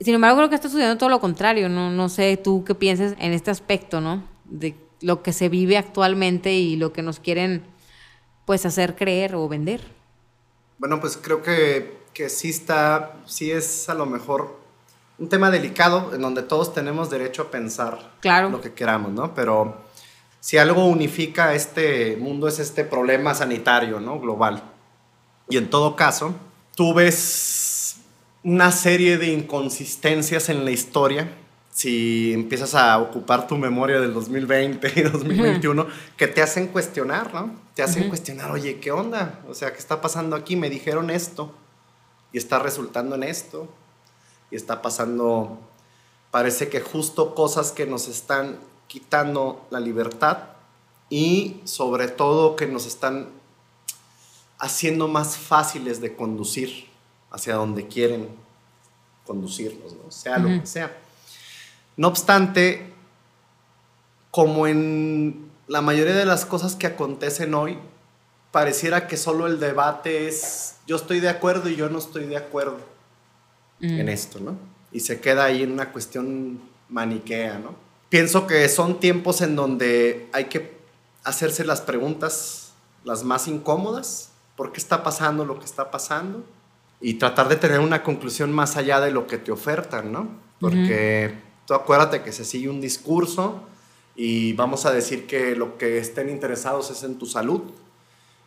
Sin embargo, creo que está sucediendo todo lo contrario. No, no sé tú qué piensas en este aspecto, ¿no? De lo que se vive actualmente y lo que nos quieren, pues, hacer creer o vender. Bueno, pues creo que, que sí está, sí es a lo mejor un tema delicado en donde todos tenemos derecho a pensar claro. lo que queramos, ¿no? Pero si algo unifica este mundo es este problema sanitario, ¿no? Global. Y en todo caso, tú ves una serie de inconsistencias en la historia si empiezas a ocupar tu memoria del 2020 y 2021, que te hacen cuestionar, ¿no? Te hacen cuestionar, oye, ¿qué onda? O sea, ¿qué está pasando aquí? Me dijeron esto y está resultando en esto y está pasando, parece que justo cosas que nos están quitando la libertad y sobre todo que nos están haciendo más fáciles de conducir hacia donde quieren conducirnos, ¿no? sea lo que sea. No obstante, como en la mayoría de las cosas que acontecen hoy, pareciera que solo el debate es yo estoy de acuerdo y yo no estoy de acuerdo en esto, ¿no? Y se queda ahí en una cuestión maniquea, ¿no? Pienso que son tiempos en donde hay que hacerse las preguntas las más incómodas, ¿por qué está pasando lo que está pasando? Y tratar de tener una conclusión más allá de lo que te ofertan, ¿no? Porque Tú acuérdate que se sigue un discurso y vamos a decir que lo que estén interesados es en tu salud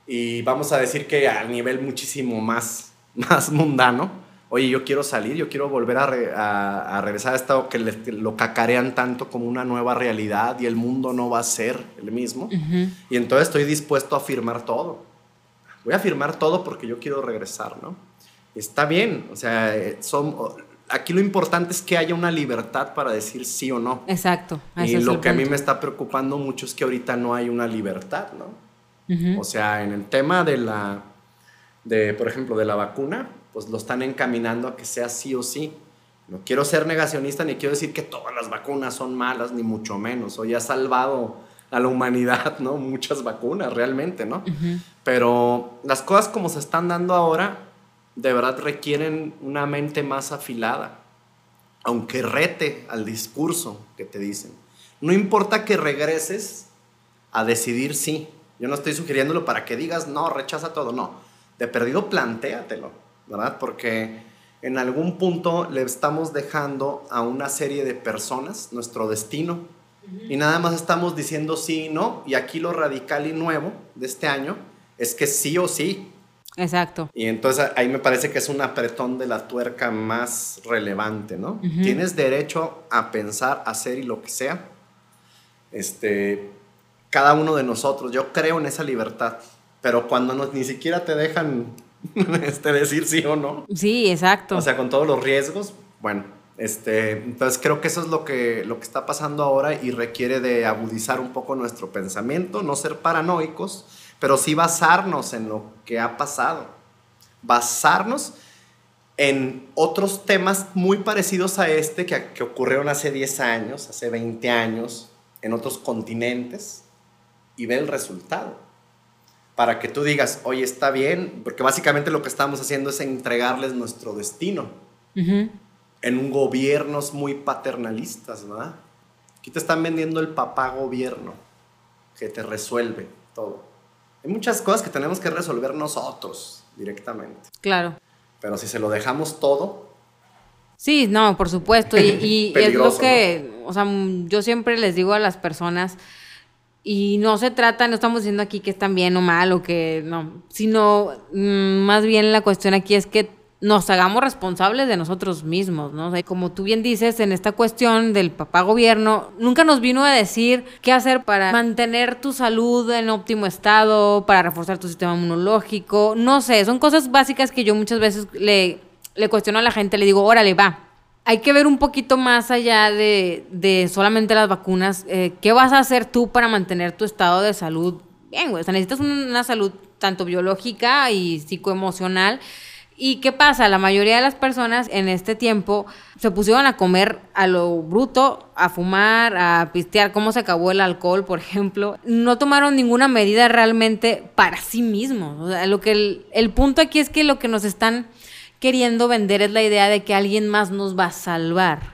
y vamos a decir que a nivel muchísimo más, (laughs) más mundano, oye, yo quiero salir, yo quiero volver a, a, regresar a esto que lo cacarean tanto como una nueva realidad y el mundo no va a ser el mismo. Y entonces estoy dispuesto a firmar todo. Voy a firmar todo porque yo quiero regresar, ¿no? Está bien, o sea, eh, son, aquí lo importante es que haya una libertad para decir sí o no. Exacto. Y lo que a mí me está preocupando mucho es que ahorita no hay una libertad, ¿no? O sea, en el tema de la, de, por ejemplo, de la vacuna, pues lo están encaminando a que sea sí o sí. No quiero ser negacionista ni quiero decir que todas las vacunas son malas, ni mucho menos. Hoy ha salvado a la humanidad, ¿no? (laughs) Muchas vacunas, realmente, ¿no? Pero las cosas como se están dando ahora, de verdad requieren una mente más afilada, aunque rete al discurso que te dicen. No importa que regreses a decidir sí. Yo no estoy sugiriéndolo para que digas, no, rechaza todo, no. De perdido, plantéatelo, ¿verdad? Porque en algún punto le estamos dejando a una serie de personas nuestro destino y nada más estamos diciendo sí y no. Y aquí lo radical y nuevo de este año es que sí o sí. Exacto. Y entonces ahí me parece que es un apretón de la tuerca más relevante, ¿no? Tienes derecho a pensar, hacer y lo que sea. Este, cada uno de nosotros, yo creo en esa libertad, pero cuando no, ni siquiera te dejan (laughs) este, decir sí o no. Sí, exacto. O sea, con todos los riesgos, bueno, este, entonces creo que eso es lo que, lo que está pasando ahora y requiere de agudizar un poco nuestro pensamiento, no ser paranoicos, pero sí basarnos en lo que ha pasado, basarnos en otros temas muy parecidos a este que, que ocurrieron hace 10 años, hace 20 años, en otros continentes, y ver el resultado. Para que tú digas, oye, está bien, porque básicamente lo que estamos haciendo es entregarles nuestro destino. En un gobiernos muy paternalistas, ¿verdad? Aquí te están vendiendo el papá gobierno, que te resuelve todo. Hay muchas cosas que tenemos que resolver nosotros directamente. Claro. Pero si se lo dejamos todo. Sí, no, por supuesto. Y, (laughs) es lo que, o sea, yo siempre les digo a las personas, y no se trata, no estamos diciendo aquí que están bien o mal o que no, sino mm, más bien la cuestión aquí es que nos hagamos responsables de nosotros mismos, ¿no? O sea, como tú bien dices, en esta cuestión del papá gobierno, nunca nos vino a decir qué hacer para mantener tu salud en óptimo estado, para reforzar tu sistema inmunológico, no sé, son cosas básicas que yo muchas veces le, le cuestiono a la gente, le digo, órale, va, hay que ver un poquito más allá de, de solamente las vacunas. Eh, ¿Qué vas a hacer tú para mantener tu estado de salud bien, güey? O sea, necesitas una salud tanto biológica y psicoemocional ¿Y qué pasa? La mayoría de las personas en este tiempo se pusieron a comer a lo bruto, a fumar, a pistear, cómo se acabó el alcohol, por ejemplo. No tomaron ninguna medida realmente para sí mismos. Lo que el, el punto aquí es que lo que nos están queriendo vender es la idea de que alguien más nos va a salvar.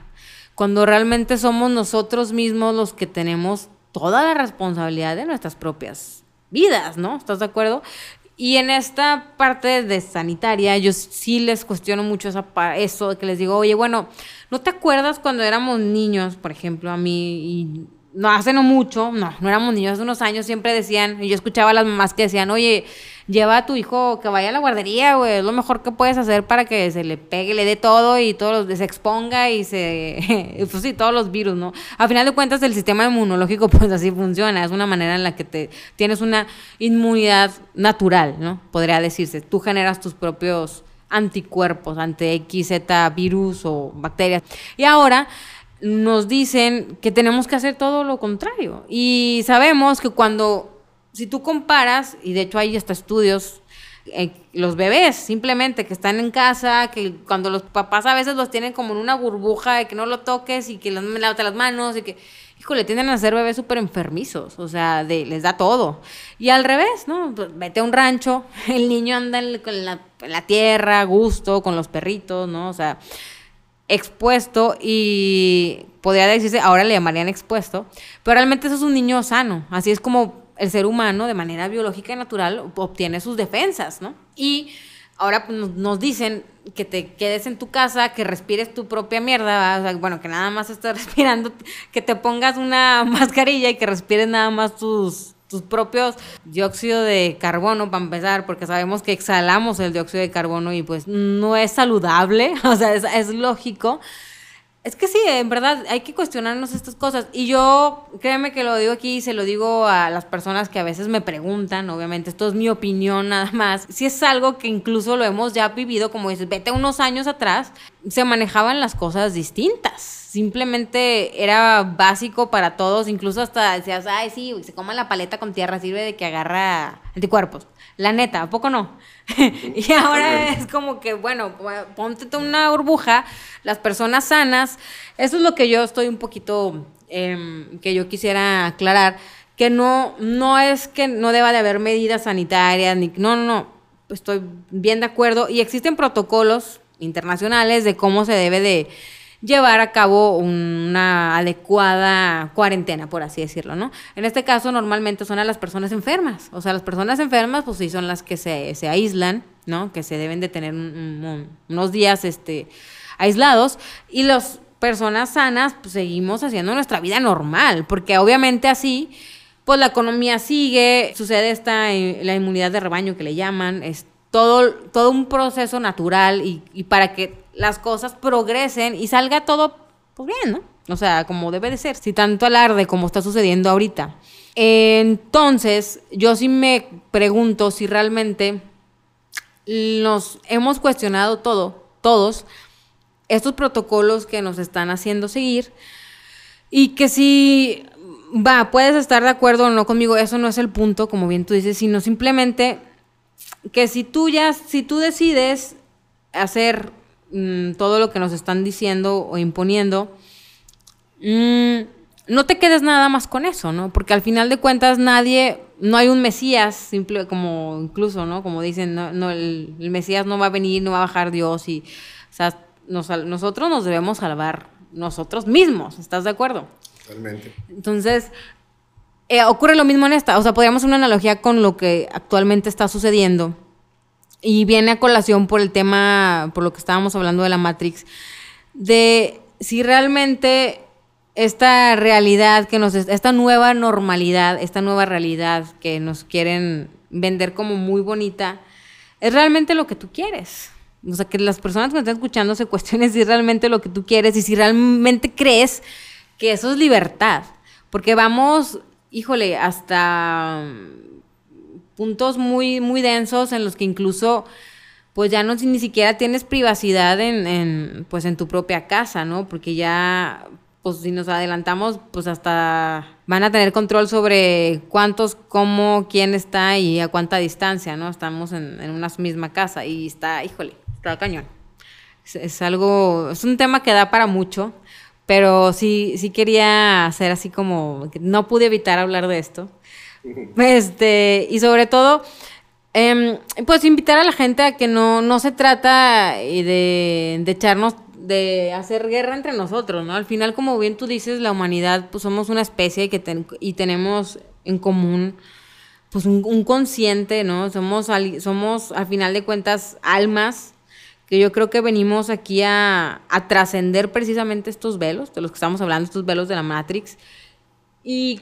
Cuando realmente somos nosotros mismos los que tenemos toda la responsabilidad de nuestras propias vidas, ¿no? ¿Estás de acuerdo? Y en esta parte de sanitaria, yo sí les cuestiono mucho esa, eso, que les digo, oye, bueno, ¿no te acuerdas cuando éramos niños, por ejemplo, a mí, y no hace no mucho, no, no éramos niños, hace unos años siempre decían, y yo escuchaba a las mamás que decían, oye, lleva a tu hijo que vaya a la guardería, güey, es lo mejor que puedes hacer para que se le pegue, le dé todo y todo se exponga y se, (laughs) pues sí, todos los virus, ¿no? A final de cuentas el sistema inmunológico (laughs) pues así funciona, es una manera en la que te tienes una inmunidad natural, ¿no? Podría decirse, tú generas tus propios anticuerpos ante X, Z, virus o bacterias. Y ahora nos dicen que tenemos que hacer todo lo contrario. Y sabemos que cuando, si tú comparas, y de hecho hay hasta estudios, eh, los bebés simplemente que están en casa, que cuando los papás a veces los tienen como en una burbuja de que no lo toques y que les lávate las manos y que, híjole, tienden a ser bebés súper enfermizos, o sea, de, les da todo. Y al revés, ¿no? Vete a un rancho, (laughs) el niño anda en la, en la tierra, a gusto, con los perritos, ¿no? O sea, expuesto y podría decirse, ahora le llamarían expuesto, pero realmente eso es un niño sano, así es como el ser humano de manera biológica y natural obtiene sus defensas, ¿no? Y ahora pues, nos dicen que te quedes en tu casa, que respires tu propia mierda, bueno, que nada más estés (laughs) respirando, que te pongas una (laughs) mascarilla y que respires nada más tus tus propios dióxido de carbono para empezar, porque sabemos que exhalamos el dióxido de carbono y pues no es saludable, (laughs) o sea, es, lógico. Es que sí, en verdad hay que cuestionarnos estas cosas. Y yo, créeme que lo digo aquí y se lo digo a las personas que a veces me preguntan, obviamente, esto es mi opinión nada más. Si es algo que incluso lo hemos ya vivido, como dices, vete unos años atrás, se manejaban las cosas distintas simplemente era básico para todos, incluso hasta decías, ay, sí, se coma la paleta con tierra, sirve de que agarra anticuerpos. La neta, ¿a poco no? (laughs) y ahora es como que, bueno, ponte una burbuja, las personas sanas, eso es lo que yo estoy un poquito, em, que yo quisiera aclarar, que no, no es que no deba de haber medidas sanitarias, ni, no, no, no, estoy bien de acuerdo, y existen protocolos internacionales de cómo se debe de llevar a cabo una adecuada cuarentena, por así decirlo, ¿no? En este caso, normalmente son a las personas enfermas. O sea, las personas enfermas, pues sí, son las que se, se aíslan, ¿no? Que se deben de tener unos días este, aislados. Y las personas sanas, pues seguimos haciendo nuestra vida normal, porque obviamente así pues la economía sigue, sucede esta eh, la inmunidad de rebaño que le llaman, es todo, todo un proceso natural y, y para que las cosas progresen y salga todo pues bien, ¿no? O sea, como debe de ser, si tanto alarde como está sucediendo ahorita. Entonces, yo sí me pregunto si realmente nos hemos cuestionado todo, todos, estos protocolos que nos están haciendo seguir y que si, va, puedes estar de acuerdo o no conmigo, eso no es el punto, como bien tú dices, sino simplemente que si tú ya, si tú decides hacer Mm, todo lo que nos están diciendo o imponiendo, mm, no te quedes nada más con eso, ¿no? Porque al final de cuentas nadie, no hay un Mesías, simple como incluso, ¿no? Como dicen, no, el, Mesías no va a venir, no va a bajar Dios y, o sea, nosotros nos debemos salvar nosotros mismos, ¿estás de acuerdo? Totalmente. Entonces, eh, ocurre lo mismo en esta, o sea, podríamos una analogía con lo que actualmente está sucediendo y viene a colación por el tema, por lo que estábamos hablando de la Matrix, de si realmente esta realidad que nos, esta nueva normalidad, esta nueva realidad que nos quieren vender como muy bonita, es realmente lo que tú quieres. O sea, que las personas que me están escuchando se cuestionen si es realmente lo que tú quieres y si realmente crees que eso es libertad. Porque vamos, híjole, hasta puntos muy, muy densos en los que incluso pues ya no ni siquiera tienes privacidad en, pues en tu propia casa, ¿no? Porque ya, pues si nos adelantamos, pues hasta van a tener control sobre cuántos, cómo, quién está y a cuánta distancia, ¿no? Estamos en, una misma casa y está, híjole, está cañón. Es, algo, es un tema que da para mucho, pero sí, sí quería hacer así como, no pude evitar hablar de esto. Este, y sobre todo, em, pues invitar a la gente a que no, no se trata de, de echarnos de hacer guerra entre nosotros, ¿no? Al final, como bien tú dices, la humanidad, pues somos una especie que y tenemos en común, pues un, consciente, ¿no? Somos, somos, al final de cuentas, almas que yo creo que venimos aquí a, a trascender precisamente estos velos, de los que estamos hablando, estos velos de la Matrix, Y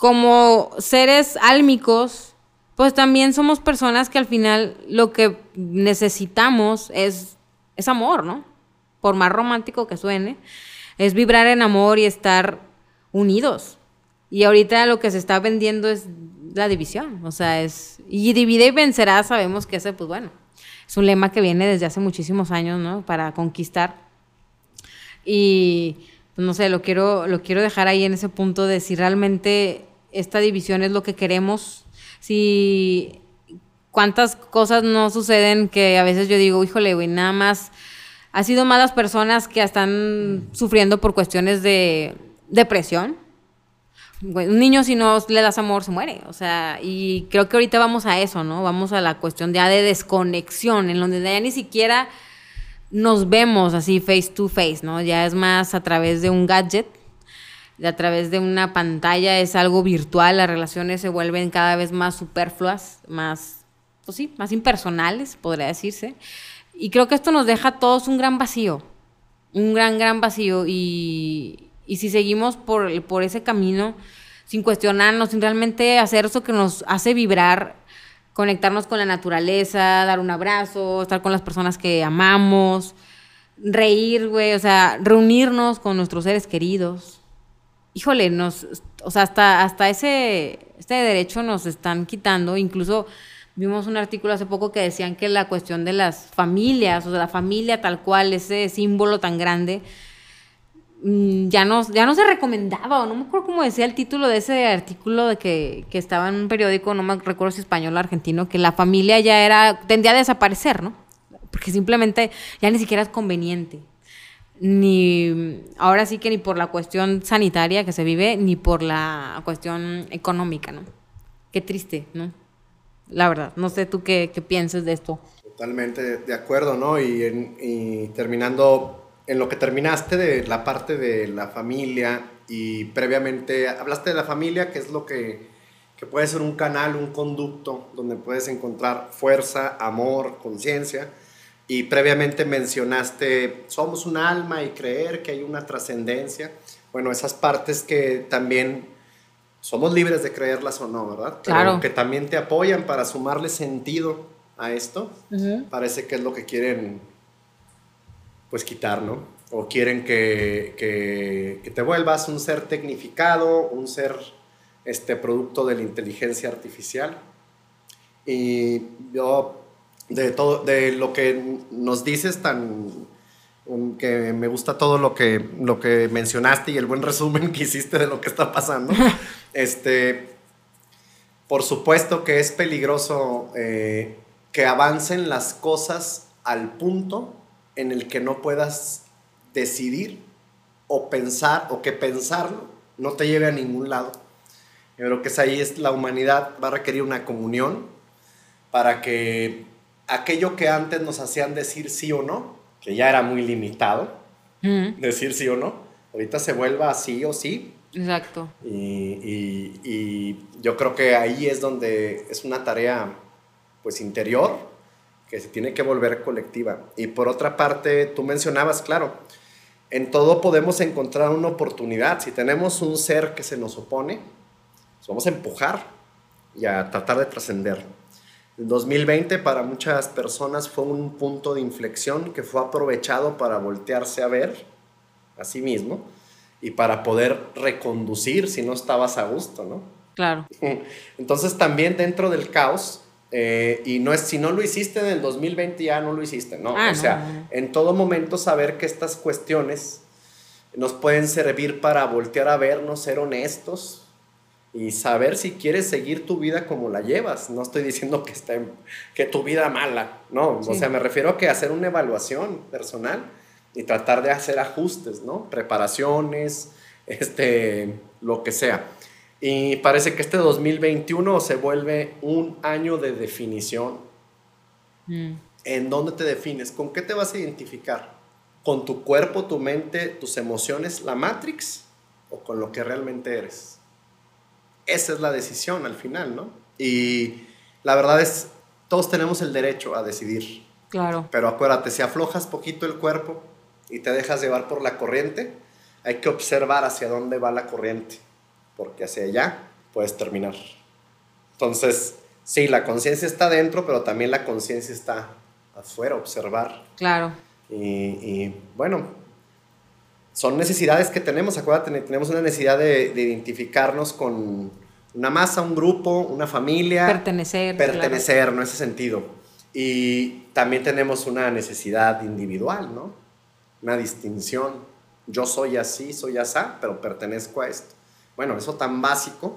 como seres álmicos, pues también somos personas que al final lo que necesitamos es, es amor, ¿no? Por más romántico que suene, es vibrar en amor y estar unidos. Y ahorita lo que se está vendiendo es la división, o sea, es... Y divide y vencerá, sabemos que ese, pues bueno, es un lema que viene desde hace muchísimos años, ¿no? Para conquistar. Y, pues, no sé, lo quiero, lo quiero dejar ahí en ese punto de si realmente esta división es lo que queremos, si cuántas cosas no suceden que a veces yo digo, híjole, güey, nada más ha sido más las personas que están sufriendo por cuestiones de depresión. Un niño si no le das amor se muere, o sea, y creo que ahorita vamos a eso, ¿no? Vamos a la cuestión ya de desconexión, en donde ya ni siquiera nos vemos así face to face, ¿no? Ya es más a través de un gadget, a través de una pantalla, es algo virtual, las relaciones se vuelven cada vez más superfluas, más, pues sí, más impersonales, podría decirse. Y creo que esto nos deja a todos un gran vacío, un gran, gran vacío. Y, si seguimos por, por ese camino, sin cuestionarnos, sin realmente hacer eso que nos hace vibrar, conectarnos con la naturaleza, dar un abrazo, estar con las personas que amamos, reír, güey, o sea, reunirnos con nuestros seres queridos. Híjole, nos, o sea, hasta, hasta ese, este derecho nos están quitando, incluso vimos un artículo hace poco que decían que la cuestión de las familias, o sea, la familia tal cual, ese símbolo tan grande, Mm, ya no, ya no se recomendaba, o no me acuerdo cómo decía el título de ese artículo de que, que, estaba en un periódico, no me recuerdo si español o argentino, que la familia ya era, tendía a desaparecer, ¿no? Porque simplemente ya ni siquiera es conveniente. Ni, ahora sí que ni por la cuestión sanitaria que se vive, ni por la cuestión económica, ¿no? Qué triste, ¿no? La verdad, no sé tú qué, qué piensas de esto. Totalmente de acuerdo, ¿no? Y, en, y terminando en lo que terminaste de la parte de la familia y previamente hablaste de la familia, que es lo que, que puede ser un canal, un conducto donde puedes encontrar fuerza, amor, conciencia. Y previamente mencionaste, somos un alma y creer que hay una trascendencia. Bueno, esas partes que también somos libres de creerlas o no, ¿verdad? Claro. que también te apoyan para sumarle sentido a esto. Parece que es lo que quieren pues quitar, ¿no? O quieren que, que, te vuelvas un ser tecnificado, un ser este, producto de la inteligencia artificial. Y yo, de, todo, de lo que nos dices tan que me gusta todo lo que, lo que mencionaste y el buen resumen que hiciste de lo que está pasando. (laughs) este, por supuesto que es peligroso eh, que avancen las cosas al punto en el que no puedas decidir o pensar o que pensarlo no te lleve a ningún lado. Yo creo que es ahí es la humanidad va a requerir una comunión para que aquello que antes nos hacían decir sí o no, que ya era muy limitado, decir sí o no, ahorita se vuelva sí o sí. Exacto. Y, y yo creo que ahí es donde es una tarea pues interior que se tiene que volver colectiva. Y por otra parte, tú mencionabas, claro, en todo podemos encontrar una oportunidad. Si tenemos un ser que se nos opone, pues vamos a empujar y a tratar de trascender. El 2020 para muchas personas fue un punto de inflexión que fue aprovechado para voltearse a ver a sí mismo y para poder reconducir si no estabas a gusto, ¿no? Claro. (laughs) Entonces también dentro del caos eh, y no es, si no lo hiciste en el 2020 ya no lo hiciste, no. Ah, o sea, en todo momento saber que estas cuestiones nos pueden servir para voltear a vernos, ser honestos y saber si quieres seguir tu vida como la llevas. No estoy diciendo que, esté, que tu vida mala, no. O sea, me refiero a que hacer una evaluación personal y tratar de hacer ajustes, ¿no? Preparaciones, este, lo que sea. Y parece que este 2021 se vuelve un año de definición. Mm. ¿En dónde te defines? ¿Con qué te vas a identificar? ¿Con tu cuerpo, tu mente, tus emociones, la Matrix? ¿O con lo que realmente eres? Esa es la decisión al final, ¿no? Y la verdad es, todos tenemos el derecho a decidir. Claro. Pero acuérdate, si aflojas poquito el cuerpo y te dejas llevar por la corriente, hay que observar hacia dónde va la corriente porque hacia allá puedes terminar. Entonces, sí, la conciencia está dentro, pero también la conciencia está afuera, observar. Claro. Y, y, bueno, son necesidades que tenemos, acuérdate, tenemos una necesidad de, de identificarnos con una masa, un grupo, una familia. Pertenecer. Pertenecer, ¿no? Ese sentido. Y también tenemos una necesidad individual, ¿no? Una distinción. Yo soy así, soy asá, pero pertenezco a esto. Bueno, eso tan básico,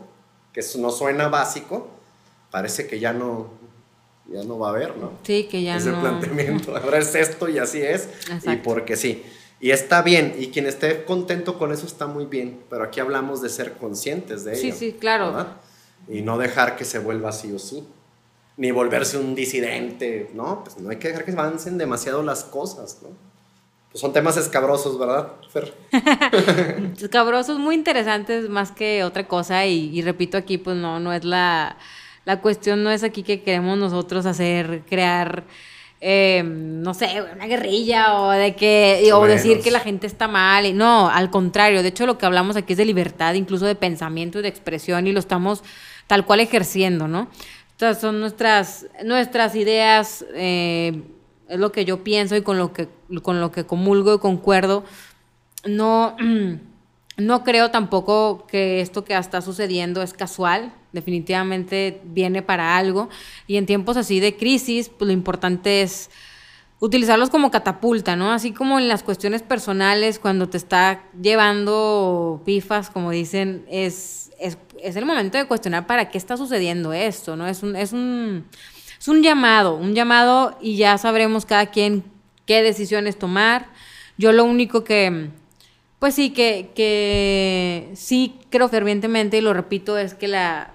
que no suena básico, parece que ya no, ya no va a haber, ¿no? Sí, que ya Ese no. planteamiento. (laughs) Ahora es esto y así es. Exacto. Y porque sí. Y está bien, y quien esté contento con eso está muy bien, pero aquí hablamos de ser conscientes de ello. Sí, sí, claro. ¿verdad? Y no dejar que se vuelva así o sí. Ni volverse un disidente, ¿no? Pues no hay que dejar que avancen demasiado las cosas, ¿no? Pues son temas escabrosos, ¿verdad, Fer? (laughs) Escabrosos muy interesantes más que otra cosa y, y repito aquí, pues no, no es la, la cuestión, no es aquí que queremos nosotros hacer, crear, eh, no sé, una guerrilla o de que, o Menos. decir que la gente está mal, y no, al contrario, de hecho lo que hablamos aquí es de libertad, incluso de pensamiento y de expresión y lo estamos tal cual ejerciendo, ¿no? Estas son nuestras, nuestras ideas, eh, es lo que yo pienso y con lo que, con lo que comulgo y concuerdo. No, (clears throat) no creo tampoco que esto que está sucediendo es casual. Definitivamente viene para algo. Y en tiempos así de crisis, pues lo importante es utilizarlos como catapulta, ¿no? Así como en las cuestiones personales, cuando te está llevando pifas, como dicen, es, es, es el momento de cuestionar para qué está sucediendo esto, ¿no? Es un, es un, es un llamado, un llamado y ya sabremos cada quien qué decisiones tomar. Yo lo único que, pues sí, que, que sí creo fervientemente y lo repito es que la,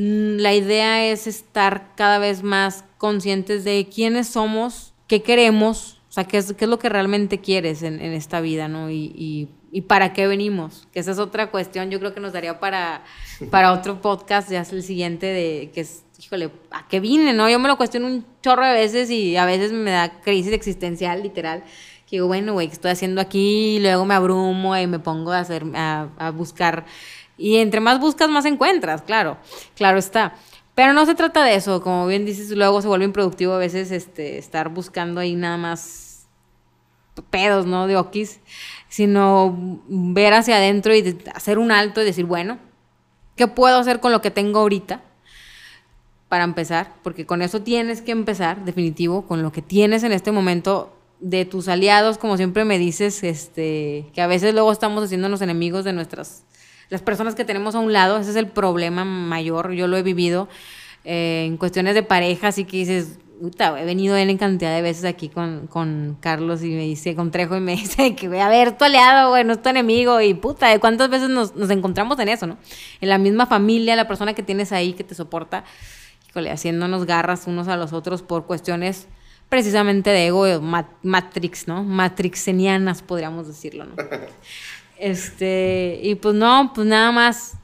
la idea es estar cada vez más conscientes de quiénes somos, qué queremos, o sea, qué es, qué es lo que realmente quieres en, en esta vida, ¿no? Y, y, y, para qué venimos, que esa es otra cuestión, yo creo que nos daría para, para otro podcast, ya es el siguiente, de que es, híjole, ¿a qué vine, no? Yo me lo cuestiono un chorro de veces y a veces me da crisis existencial, literal, que digo, bueno, güey, ¿qué estoy haciendo aquí? Y luego me abrumo y me pongo a, hacer, a, a buscar, y entre más buscas, más encuentras, claro, claro está. Pero no se trata de eso, como bien dices, luego se vuelve improductivo a veces este, estar buscando ahí nada más pedos, ¿no? De okis, sino ver hacia adentro y hacer un alto y decir, bueno, ¿qué puedo hacer con lo que tengo ahorita? Para empezar, porque con eso tienes que empezar, definitivo, con lo que tienes en este momento de tus aliados, como siempre me dices, este, que a veces luego estamos haciéndonos enemigos de nuestras, las personas que tenemos a un lado, ese es el problema mayor, yo lo he vivido eh, en cuestiones de pareja, así que dices, puta, he venido él en cantidad de veces aquí con, con Carlos y me dice, con Trejo, y me (laughs) dice que, güey, a ver, tu aliado, güey, no es tu enemigo, y puta, ¿de cuántas veces nos, nos encontramos en eso, no? En la misma familia, la persona que tienes ahí que te soporta, híjole, haciéndonos garras unos a los otros por cuestiones precisamente de ego, de ma- matrix, ¿no? Matrixenianas, podríamos decirlo, ¿no? (laughs) Este, y pues no, pues nada más.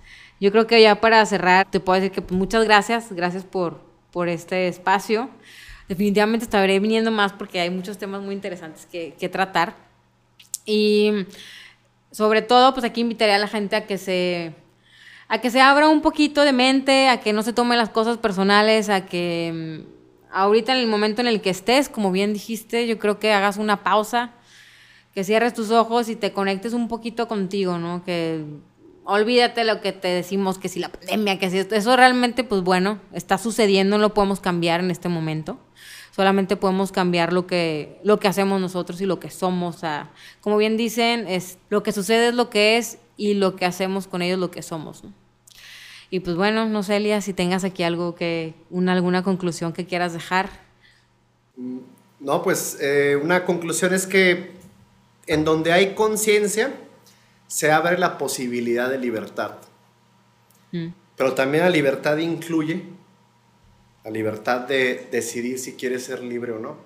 Yo creo que ya para cerrar, te puedo decir que pues, muchas gracias, gracias por, por este espacio. Definitivamente estaré viniendo más porque hay muchos temas muy interesantes que, que tratar. Y sobre todo, pues aquí invitaría a la gente a que se a que se abra un poquito de mente, a que no se tome las cosas personales, a que mm, ahorita en el momento en el que estés, como bien dijiste, yo creo que hagas una pausa, que cierres tus ojos y te conectes un poquito contigo, ¿no? Que olvídate lo que te decimos, que si la pandemia, que si esto, eso realmente, pues bueno, está sucediendo, no lo podemos cambiar en este momento. Solamente podemos cambiar lo que, lo que hacemos nosotros y lo que somos. O sea, como bien dicen, es, lo que sucede es lo que es y lo que hacemos con ellos lo que somos. Y pues bueno, no sé, Elia, si tengas aquí algo que, una, alguna conclusión que quieras dejar. No, pues eh, una conclusión es que en donde hay conciencia se abre la posibilidad de libertad. Mm. Pero también la libertad incluye la libertad de decidir si quieres ser libre o no.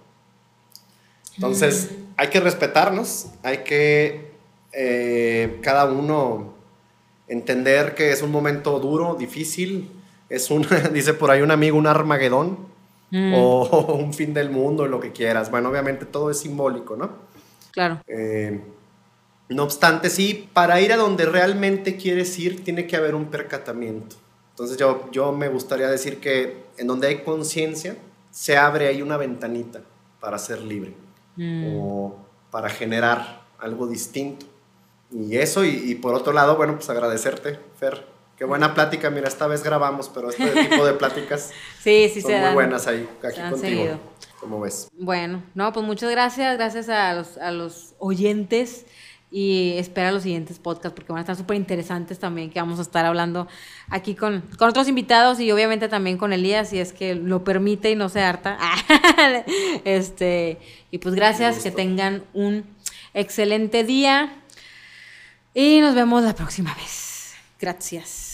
Entonces, hay que respetarnos, hay que eh, cada uno entender que es un momento duro, difícil, es un, (laughs) dice por ahí un amigo, un Armagedón Mm. o (laughs) un fin del mundo, lo que quieras. Bueno, obviamente todo es simbólico, ¿no? Claro. Eh, No obstante, sí, para ir a donde realmente quieres ir, tiene que haber un percatamiento. Entonces yo, yo me gustaría decir que en donde hay conciencia, se abre ahí una ventanita para ser libre mm. o para generar algo distinto. Y eso, y, por otro lado, bueno, pues agradecerte, Fer. Qué buena plática, mira, esta vez grabamos, pero este tipo de pláticas (laughs) sí, sí, son muy buenas ahí, aquí contigo. ¿Cómo ves? Bueno, no, pues muchas gracias, gracias a los, a los oyentes y espera los siguientes podcasts porque van a estar súper interesantes también que vamos a estar hablando aquí con, con, otros invitados y obviamente también con Elías si es que lo permite y no se harta. (laughs) este, y pues gracias, que tengan un excelente día y nos vemos la próxima vez. Gracias.